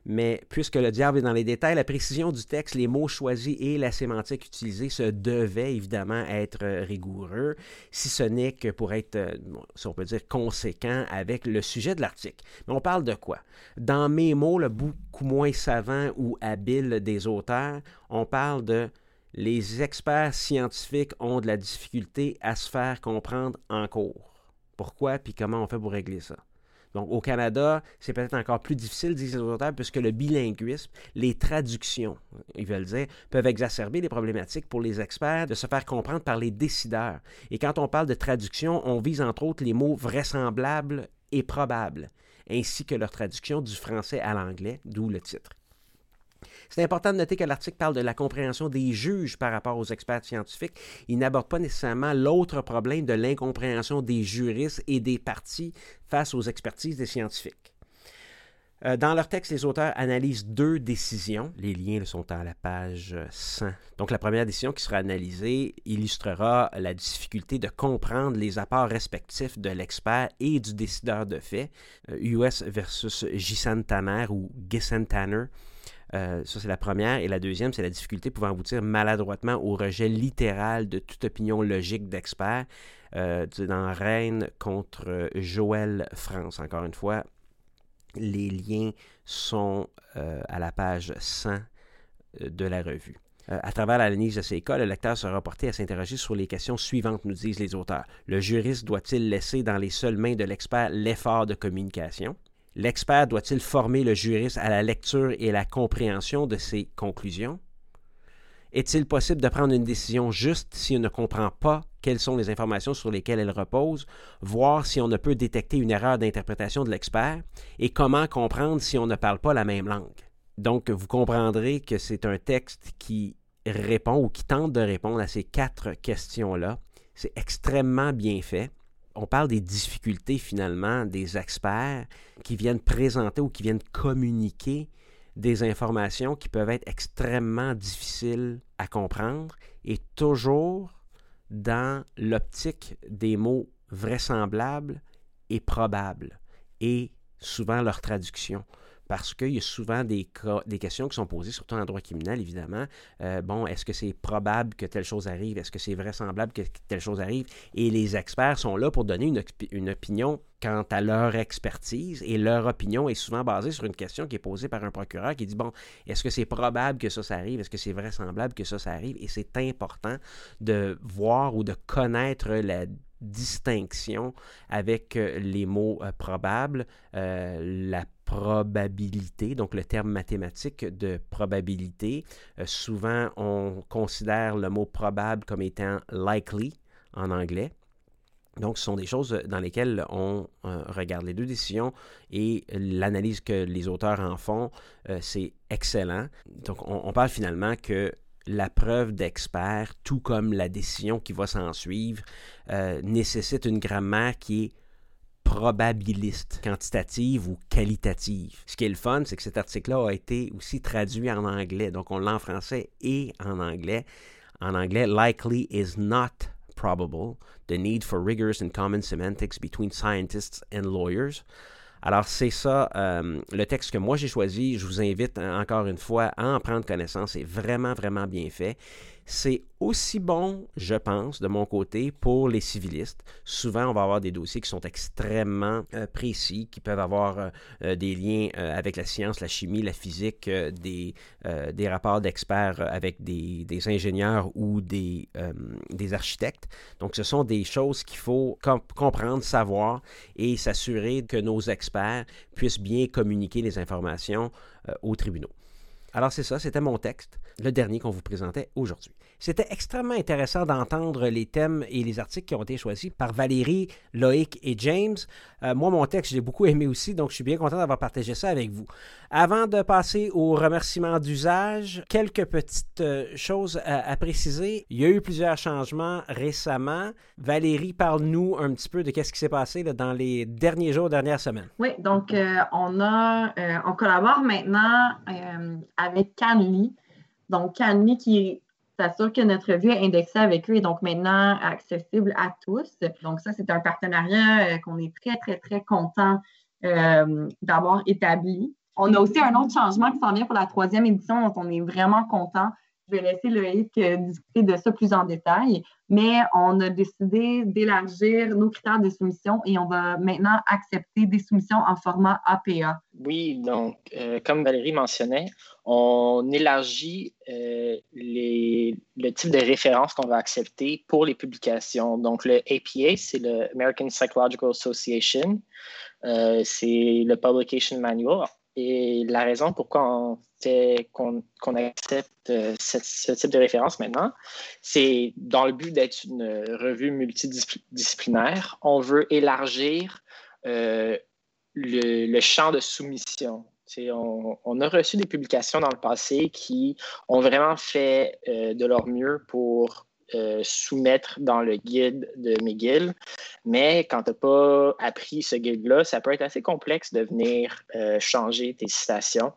Mais puisque le diable est dans les détails, la précision du texte, les mots choisis et la sémantique utilisée se devaient évidemment être rigoureux, si ce n'est que pour être, euh, si on peut dire, conséquent avec le sujet de l'article. Mais on parle de quoi? Dans mes mots, le beaucoup moins savant ou habile des auteurs, on parle de les experts scientifiques ont de la difficulté à se faire comprendre en cours. Pourquoi? Puis comment on fait pour régler ça? Donc, au Canada, c'est peut-être encore plus difficile, disent les auteurs, puisque le bilinguisme, les traductions, ils veulent dire, peuvent exacerber les problématiques pour les experts de se faire comprendre par les décideurs. Et quand on parle de traduction, on vise entre autres les mots vraisemblables et probables, ainsi que leur traduction du français à l'anglais, d'où le titre. C'est important de noter que l'article parle de la compréhension des juges par rapport aux experts scientifiques. Il n'aborde pas nécessairement l'autre problème de l'incompréhension des juristes et des partis face aux expertises des scientifiques. Euh, dans leur texte, les auteurs analysent deux décisions. Les liens sont à la page 100. Donc, la première décision qui sera analysée illustrera la difficulté de comprendre les apports respectifs de l'expert et du décideur de fait, US euh, versus Gisan Tanner ou Gissen Tanner. Euh, ça, c'est la première. Et la deuxième, c'est la difficulté pouvant aboutir maladroitement au rejet littéral de toute opinion logique d'experts euh, dans Rennes contre Joël France. Encore une fois, les liens sont euh, à la page 100 de la revue. À travers l'analyse de ces cas, le lecteur sera porté à s'interroger sur les questions suivantes, nous disent les auteurs. Le juriste doit-il laisser dans les seules mains de l'expert l'effort de communication? L'expert doit-il former le juriste à la lecture et à la compréhension de ses conclusions? Est-il possible de prendre une décision juste si on ne comprend pas quelles sont les informations sur lesquelles elle repose, voir si on ne peut détecter une erreur d'interprétation de l'expert? Et comment comprendre si on ne parle pas la même langue? Donc, vous comprendrez que c'est un texte qui répond ou qui tente de répondre à ces quatre questions-là. C'est extrêmement bien fait on parle des difficultés finalement des experts qui viennent présenter ou qui viennent communiquer des informations qui peuvent être extrêmement difficiles à comprendre et toujours dans l'optique des mots vraisemblables et probables et souvent leur traduction parce qu'il y a souvent des, des questions qui sont posées, surtout en droit criminel, évidemment. Euh, bon, est-ce que c'est probable que telle chose arrive? Est-ce que c'est vraisemblable que telle chose arrive? Et les experts sont là pour donner une, une, opinion quant à leur expertise, et leur opinion est souvent basée sur une question qui est posée par un procureur qui dit, bon, est-ce que c'est probable que ça, ça arrive? Est-ce que c'est vraisemblable que ça, ça arrive? Et c'est important de voir ou de connaître la distinction avec euh, les mots euh, probables, la probabilité, donc le terme mathématique de probabilité. Euh, souvent, on considère le mot probable comme étant likely en anglais. Donc, ce sont des choses dans lesquelles on euh, regarde les deux décisions et l'analyse que les auteurs en font, euh, c'est excellent. Donc, on, on, parle finalement que la preuve d'expert, tout comme la décision qui va s'en suivre, nécessite une grammaire qui est probabiliste, quantitative ou qualitative. Ce qui est le fun, c'est que cet article-là a été aussi traduit en anglais. Donc, on l'a en français et en anglais. En anglais, likely is not probable. The need for rigorous and common semantics between scientists and lawyers. Alors, c'est ça euh, le texte que moi j'ai choisi. Je vous invite encore une fois à en prendre connaissance. C'est vraiment, vraiment bien fait. C'est aussi bon, je pense, de mon côté, pour les civilistes. Souvent, on va avoir des dossiers qui sont extrêmement euh, précis, qui peuvent avoir euh, euh, des liens avec la science, la chimie, la physique, des, des rapports d'experts avec des, des, ingénieurs ou des, des architectes. Donc, ce sont des choses qu'il faut comprendre, savoir et s'assurer que nos experts puissent bien communiquer les informations aux tribunaux. Alors c'est ça, c'était mon texte, le dernier qu'on vous présentait aujourd'hui. C'était extrêmement intéressant d'entendre les thèmes et les articles qui ont été choisis par Valérie, Loïc et James. Euh, moi, mon texte, je l'ai beaucoup aimé aussi, donc je suis bien content d'avoir partagé ça avec vous. Avant de passer aux remerciements d'usage, quelques petites euh, choses à, préciser. Il y a eu plusieurs changements récemment. Valérie, parle-nous un petit peu de ce qui s'est passé dans les derniers jours, dernières semaines. Oui, donc euh, on a, on collabore maintenant avec Canly. Donc, Canly qui s'assure que notre revue est indexée avec eux et donc maintenant accessible à tous. Donc, ça, c'est un partenariat euh, qu'on est très, très, très content euh, d'avoir établi. On a aussi un autre changement qui s'en vient pour la troisième édition dont on est vraiment content. Je vais laisser Loïc discuter de ça plus en détail, mais on a décidé d'élargir nos critères de soumission et on va maintenant accepter des soumissions en format APA. Oui, donc, comme Valérie mentionnait, on élargit les, le type de référence qu'on va accepter pour les publications. Donc, le APA, c'est le American Psychological Association. Euh, c'est le Publication Manual. Et la raison pourquoi on fait qu'on accepte euh, ce, type de référence maintenant, c'est dans le but d'être une revue multidisciplinaire, on veut élargir euh, le, champ de soumission. On, on, a reçu des publications dans le passé qui ont vraiment fait de leur mieux pour euh, soumettre dans le guide de McGill. Mais quand tu n'as pas appris ce guide-là, ça peut être assez complexe de venir euh, changer tes citations.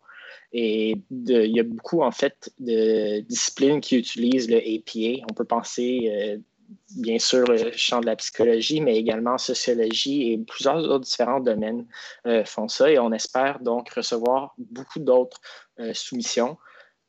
Et il y a beaucoup, en fait, de disciplines qui utilisent le APA. On peut penser, euh, bien sûr, le champ de la psychologie, mais également sociologie et plusieurs autres différents domaines font ça. Et on espère donc recevoir beaucoup d'autres soumissions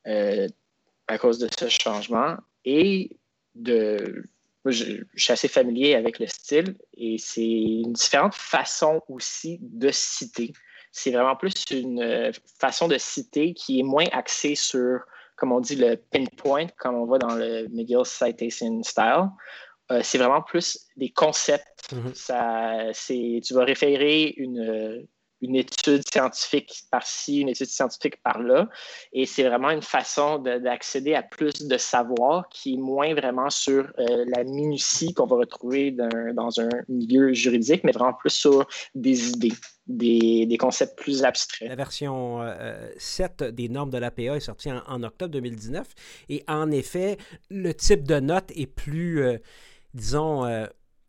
à cause de ce changement. Et de. Je, suis assez familier avec le style et c'est une différente façon aussi de citer. C'est vraiment plus une euh, façon de citer qui est moins axée sur, comme on dit, le pinpoint, comme on voit dans le McGill Citation Style. Euh, c'est vraiment plus des concepts. Mm-hmm. Ça, tu vas référer une, une étude scientifique par-ci, une étude scientifique par-là. Et c'est vraiment une façon d'accéder à plus de savoir qui est moins vraiment sur euh, la minutie qu'on va retrouver dans un milieu juridique, mais vraiment plus sur des idées. Des, concepts plus abstraits. La version 7 euh, des normes de l'APA est sortie en, octobre 2019 et en effet, le type de note est plus, euh, disons,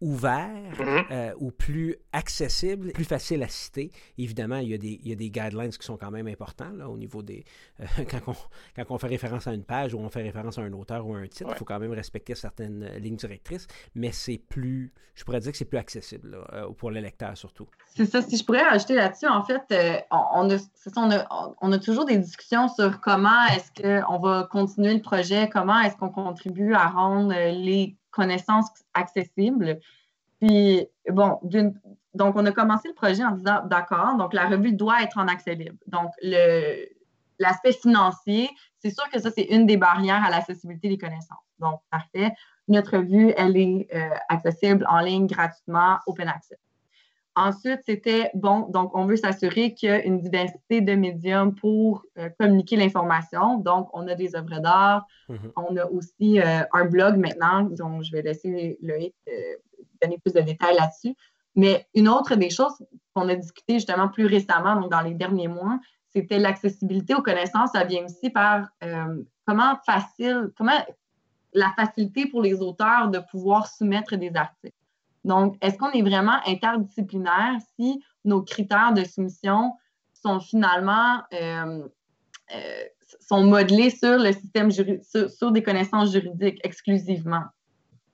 ouvert mm-hmm. euh, ou plus accessible, plus facile à citer. Évidemment, il y, a des, il y a des guidelines qui sont quand même importants là, au niveau des... Euh, quand, on, quand, on, fait référence à une page ou on fait référence à un auteur ou à un titre, il faut quand même respecter certaines euh, lignes directrices, mais c'est plus... Je pourrais dire que c'est plus accessible pour le lecteur surtout. C'est ça. Si je pourrais rajouter là-dessus, en fait, on, a, on, a, on, a, toujours des discussions sur comment est-ce qu'on va continuer le projet, comment est-ce qu'on contribue à rendre les connaissances accessibles. Puis, bon, donc, on a commencé le projet en disant, d'accord, donc la revue doit être en accès libre. Donc, l'aspect financier, c'est sûr que ça, c'est une des barrières à l'accessibilité des connaissances. Donc, parfait. Notre revue, elle est euh, accessible en ligne gratuitement, open access. Ensuite, c'était, bon, donc on veut s'assurer qu'il y a une diversité de médiums pour euh, communiquer l'information. Donc, on a des œuvres d'art, mm-hmm. on a aussi euh, un blog maintenant, dont je vais laisser Loïc euh, donner plus de détails là-dessus. Mais une autre des choses qu'on a discuté justement plus récemment, donc dans les derniers mois, c'était l'accessibilité aux connaissances. Ça vient aussi par comment facile, comment la facilité pour les auteurs de pouvoir soumettre des articles. Donc, est-ce qu'on est vraiment interdisciplinaire si nos critères de soumission sont finalement euh, euh, sont modelés sur le système sur, des connaissances juridiques exclusivement?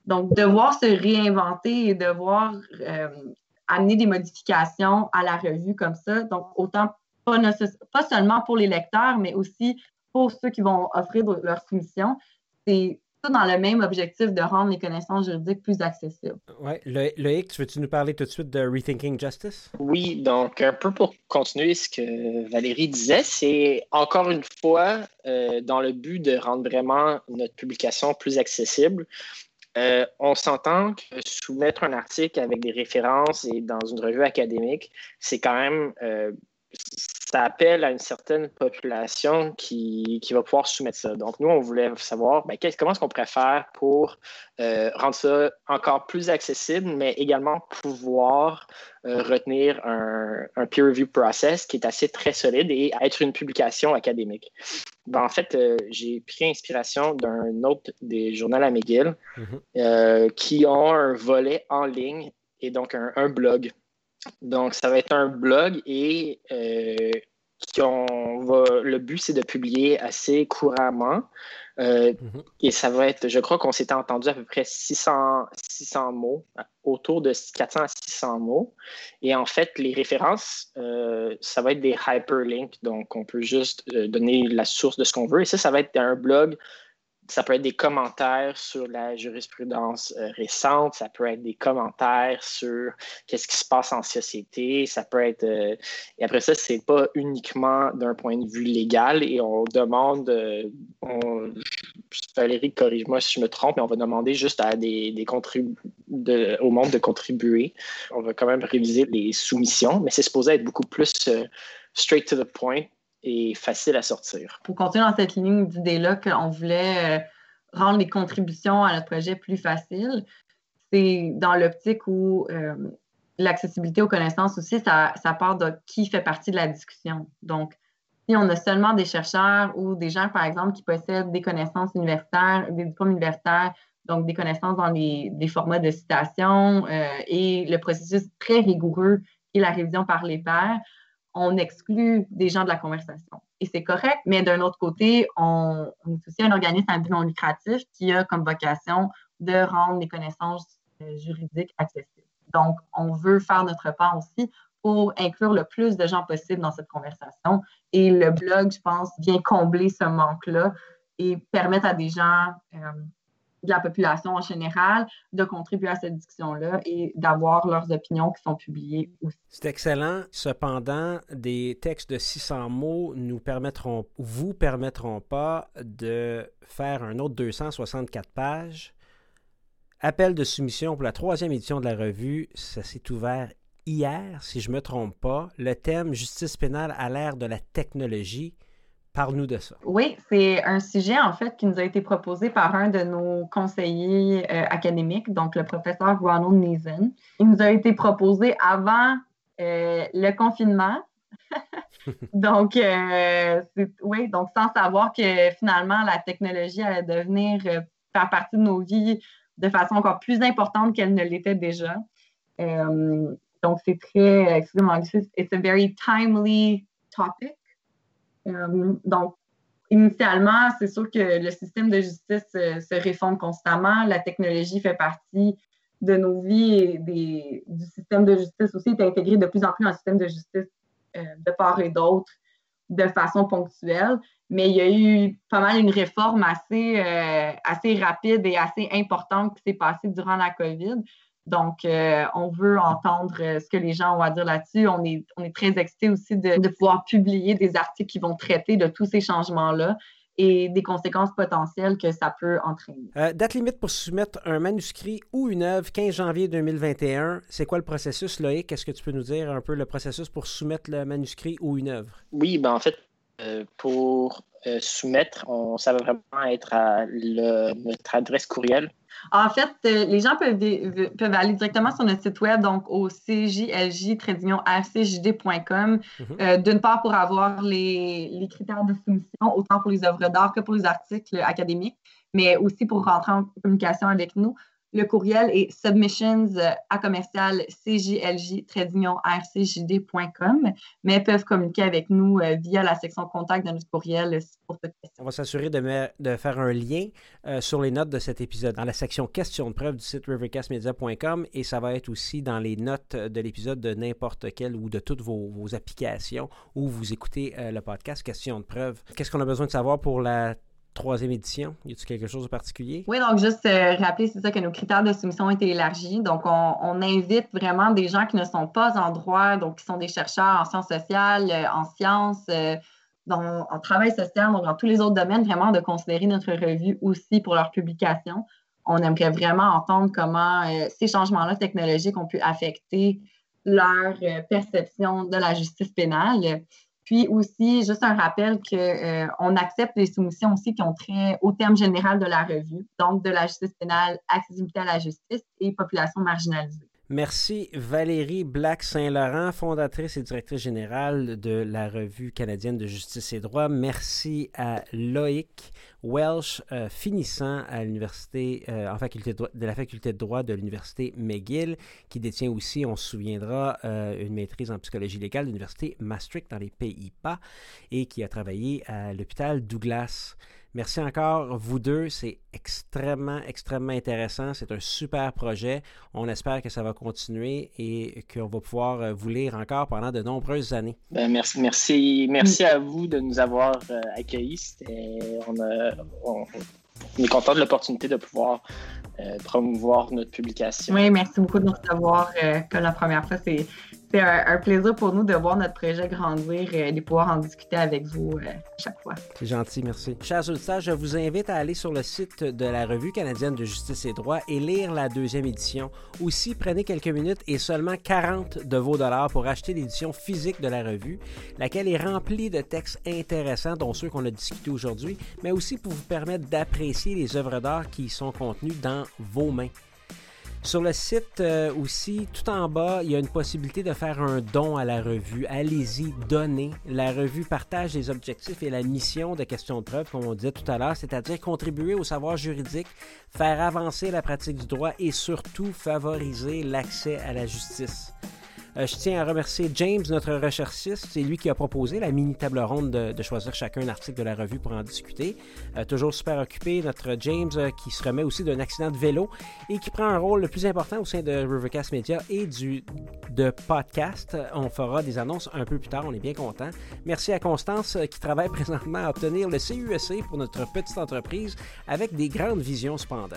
Donc, devoir se réinventer et devoir euh, amener des modifications à la revue comme ça, donc autant pas, pas seulement pour les lecteurs, mais aussi pour ceux qui vont offrir leur soumission, c'est dans le même objectif de rendre les connaissances juridiques plus accessibles. Oui. Loïc, tu veux-tu nous parler tout de suite de Rethinking Justice? Oui, donc un peu pour continuer ce que Valérie disait, c'est encore une fois euh, dans le but de rendre vraiment notre publication plus accessible. Euh, on s'entend que soumettre un article avec des références et dans une revue académique, c'est quand même euh, ça appelle à une certaine population qui, va pouvoir soumettre ça. Donc, nous, on voulait savoir ben, comment est-ce qu'on pourrait faire pour euh, rendre ça encore plus accessible, mais également pouvoir euh, retenir un, peer review process qui est assez très solide et être une publication académique. Ben, en fait, euh, j'ai pris inspiration d'un autre des journaux à McGill mm-hmm. qui ont un volet en ligne et donc un blog donc, ça va être un blog et euh, le but, c'est de publier assez couramment. Euh, mhm. Et ça va être, je crois qu'on s'était entendu à peu près 600, 600 mots, autour de 400 à 600 mots. Et en fait, les références, euh, ça va être des hyperlinks. Donc, on peut juste donner la source de ce qu'on veut. Et ça, ça va être un blog Ça peut être des commentaires sur la jurisprudence euh, récente, ça peut être des commentaires sur qu'est-ce qui se passe en société, ça peut être... Euh, et après ça, c'est pas uniquement d'un point de vue légal et on demande... On, Valérie, corrige-moi si je me trompe, mais on va demander juste à des, des de, au monde de contribuer. On va quand même réviser les soumissions, mais c'est supposé être beaucoup plus straight to the point et facile à sortir. Pour continuer dans cette ligne d'idées-là qu'on voulait euh, rendre les contributions à notre projet plus faciles, c'est dans l'optique où euh, l'accessibilité aux connaissances aussi, ça, part de qui fait partie de la discussion. Donc, si on a seulement des chercheurs ou des gens, par exemple, qui possèdent des connaissances universitaires, des diplômes universitaires, donc des connaissances dans les, des formats de citation euh, et le processus très rigoureux et la révision par les pairs, on exclut des gens de la conversation. Et c'est correct, mais d'un autre côté, on, est aussi un organisme à but non lucratif qui a comme vocation de rendre les connaissances euh, juridiques accessibles. Donc, on veut faire notre part aussi pour inclure le plus de gens possible dans cette conversation. Et le blog, je pense, vient combler ce manque-là et permettre à des gens euh, de la population en général de contribuer à cette discussion-là et d'avoir leurs opinions qui sont publiées aussi. C'est excellent. Cependant, des textes de 600 mots nous permettront, vous permettront pas de faire un autre 264 pages. Appel de soumission pour la troisième édition de la revue, ça s'est ouvert hier, si je ne me trompe pas. Le thème justice pénale à l'ère de la technologie. Parle-nous de ça. Oui, c'est un sujet en fait qui nous a été proposé par un de nos conseillers euh, académiques, donc le professeur Ronald Neeson. Il nous a été proposé avant euh, le confinement. donc, euh, oui, donc sans savoir que finalement la technologie allait devenir faire partie de nos vies de façon encore plus importante qu'elle ne l'était déjà. donc, c'est très, excusez-moi, it's a very timely topic. Euh, donc, initialement, c'est sûr que le système de justice euh, se réforme constamment. La technologie fait partie de nos vies et du système de justice aussi est intégré de plus en plus dans le système de justice euh, de part et d'autre de façon ponctuelle. Mais il y a eu pas mal une réforme assez, assez rapide et assez importante qui s'est passée durant la COVID. Donc, euh, on veut entendre euh, ce que les gens ont à dire là-dessus. On est, on est très excités aussi de, pouvoir publier des articles qui vont traiter de tous ces changements-là et des conséquences potentielles que ça peut entraîner. Euh, date limite pour soumettre un manuscrit ou une œuvre, 15 janvier 2021. C'est quoi le processus, Loïc? Est-ce que tu peux nous dire un peu le processus pour soumettre le manuscrit ou une œuvre? Oui, ben en fait, pour soumettre, on, ça va vraiment être à notre adresse courriel en fait, euh, les gens peuvent, peuvent aller directement sur notre site web, donc au cjlj-rcjd.com, mhm. euh, d'une part pour avoir les, les, critères de soumission, autant pour les œuvres d'art que pour les articles académiques, mais aussi pour rentrer en communication avec nous. Le courriel est submissions à commercial cjlj-rcjd.com, mais peuvent communiquer avec nous euh, via la section contact de notre courriel pour toute question. On va s'assurer de, faire un lien euh, sur les notes de cet épisode dans la section questions de preuve du site rivercastmedia.com et ça va être aussi dans les notes de l'épisode de n'importe quel ou de toutes vos, applications où vous écoutez euh, le podcast Questions de preuve. Qu'est-ce qu'on a besoin de savoir pour la troisième édition? Y a-t-il quelque chose de particulier? Oui, donc juste euh, rappeler, c'est ça que nos critères de soumission ont été élargis. Donc, on, invite vraiment des gens qui ne sont pas en droit, donc qui sont des chercheurs en sciences sociales, euh, en sciences, euh, dans, en travail social, donc dans tous les autres domaines, vraiment de considérer notre revue aussi pour leur publication. On aimerait vraiment entendre comment ces changements-là technologiques ont pu affecter leur perception de la justice pénale. Puis aussi, juste un rappel qu'on euh, accepte les soumissions aussi qui ont trait au terme général de la revue, donc de la justice pénale, accessibilité à la justice et population marginalisée. Merci Valérie Black-Saint-Laurent, fondatrice et directrice générale de la Revue canadienne de justice et droit. Merci à Loïc Welsh, euh, finissant à euh, de, la faculté de droit de l'université McGill, qui détient aussi, on se souviendra, euh, une maîtrise en psychologie légale de l'université Maastricht dans les Pays-Bas et qui a travaillé à l'hôpital Douglas. Merci encore, vous deux. C'est extrêmement, extrêmement intéressant. C'est un super projet. On espère que ça va continuer et qu'on va pouvoir euh, vous lire encore pendant de nombreuses années. Ben, merci, merci, merci à vous de nous avoir euh, accueillis. On a, on est content de l'opportunité de pouvoir promouvoir notre publication. Oui, merci beaucoup de nous recevoir comme la première fois. C'est c'est un, plaisir pour nous de voir notre projet grandir et de pouvoir en discuter avec vous euh, chaque fois. C'est gentil, merci. Chers auditeurs, je vous invite à aller sur le site de la Revue canadienne de justice et droit et lire la deuxième édition. Aussi, prenez quelques minutes et seulement 40 de vos dollars pour acheter l'édition physique de la revue, laquelle est remplie de textes intéressants, dont ceux qu'on a discutés aujourd'hui, mais aussi pour vous permettre d'apprécier les œuvres d'art qui sont contenues dans vos mains. Sur le site euh, aussi, tout en bas, il y a une possibilité de faire un don à la revue. Allez-y, donnez. La revue partage les objectifs et la mission de questions de preuve, comme on disait tout à l'heure, c'est-à-dire contribuer au savoir juridique, faire avancer la pratique du droit et surtout favoriser l'accès à la justice. Euh, je tiens à remercier James, notre recherchiste. C'est lui qui a proposé la mini table ronde de, choisir chacun un article de la revue pour en discuter. Euh, toujours super occupé, notre James euh, qui se remet aussi d'un accident de vélo et qui prend un rôle le plus important au sein de Rivercast Media et du de podcast. On fera des annonces un peu plus tard, on est bien content. Merci à Constance qui travaille présentement à obtenir le CUSC pour notre petite entreprise avec des grandes visions cependant.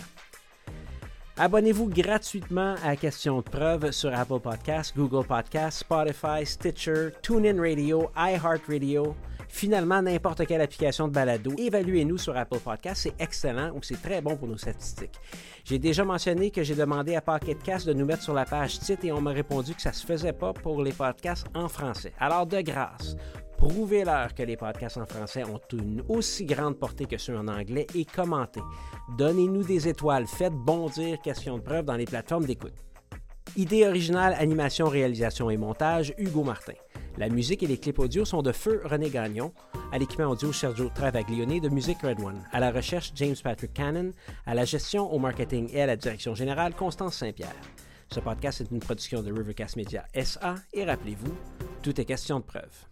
Abonnez-vous gratuitement à Question de preuve sur Apple Podcasts, Google Podcasts, Spotify, Stitcher, TuneIn Radio, iHeartRadio, finalement n'importe quelle application de balado. Évaluez-nous sur Apple Podcasts, c'est excellent ou c'est très bon pour nos statistiques. J'ai déjà mentionné que j'ai demandé à PocketCast de nous mettre sur la page titre et on m'a répondu que ça se faisait pas pour les podcasts en français. Alors de grâce, Prouvez-leur que les podcasts en français ont une aussi grande portée que ceux en anglais et commentez. Donnez-nous des étoiles, faites bondir question de preuve dans les plateformes d'écoute. Idée originale, animation, réalisation et montage, Hugo Martin. La musique et les clips audio sont de Feu René Gagnon, à l'équipement audio Sergio Travaglione de Musique Red One, à la recherche James Patrick Cannon, à la gestion, au marketing et à la direction générale Constance Saint-Pierre. Ce podcast est une production de Rivercast Media SA et rappelez-vous, tout est question de preuve.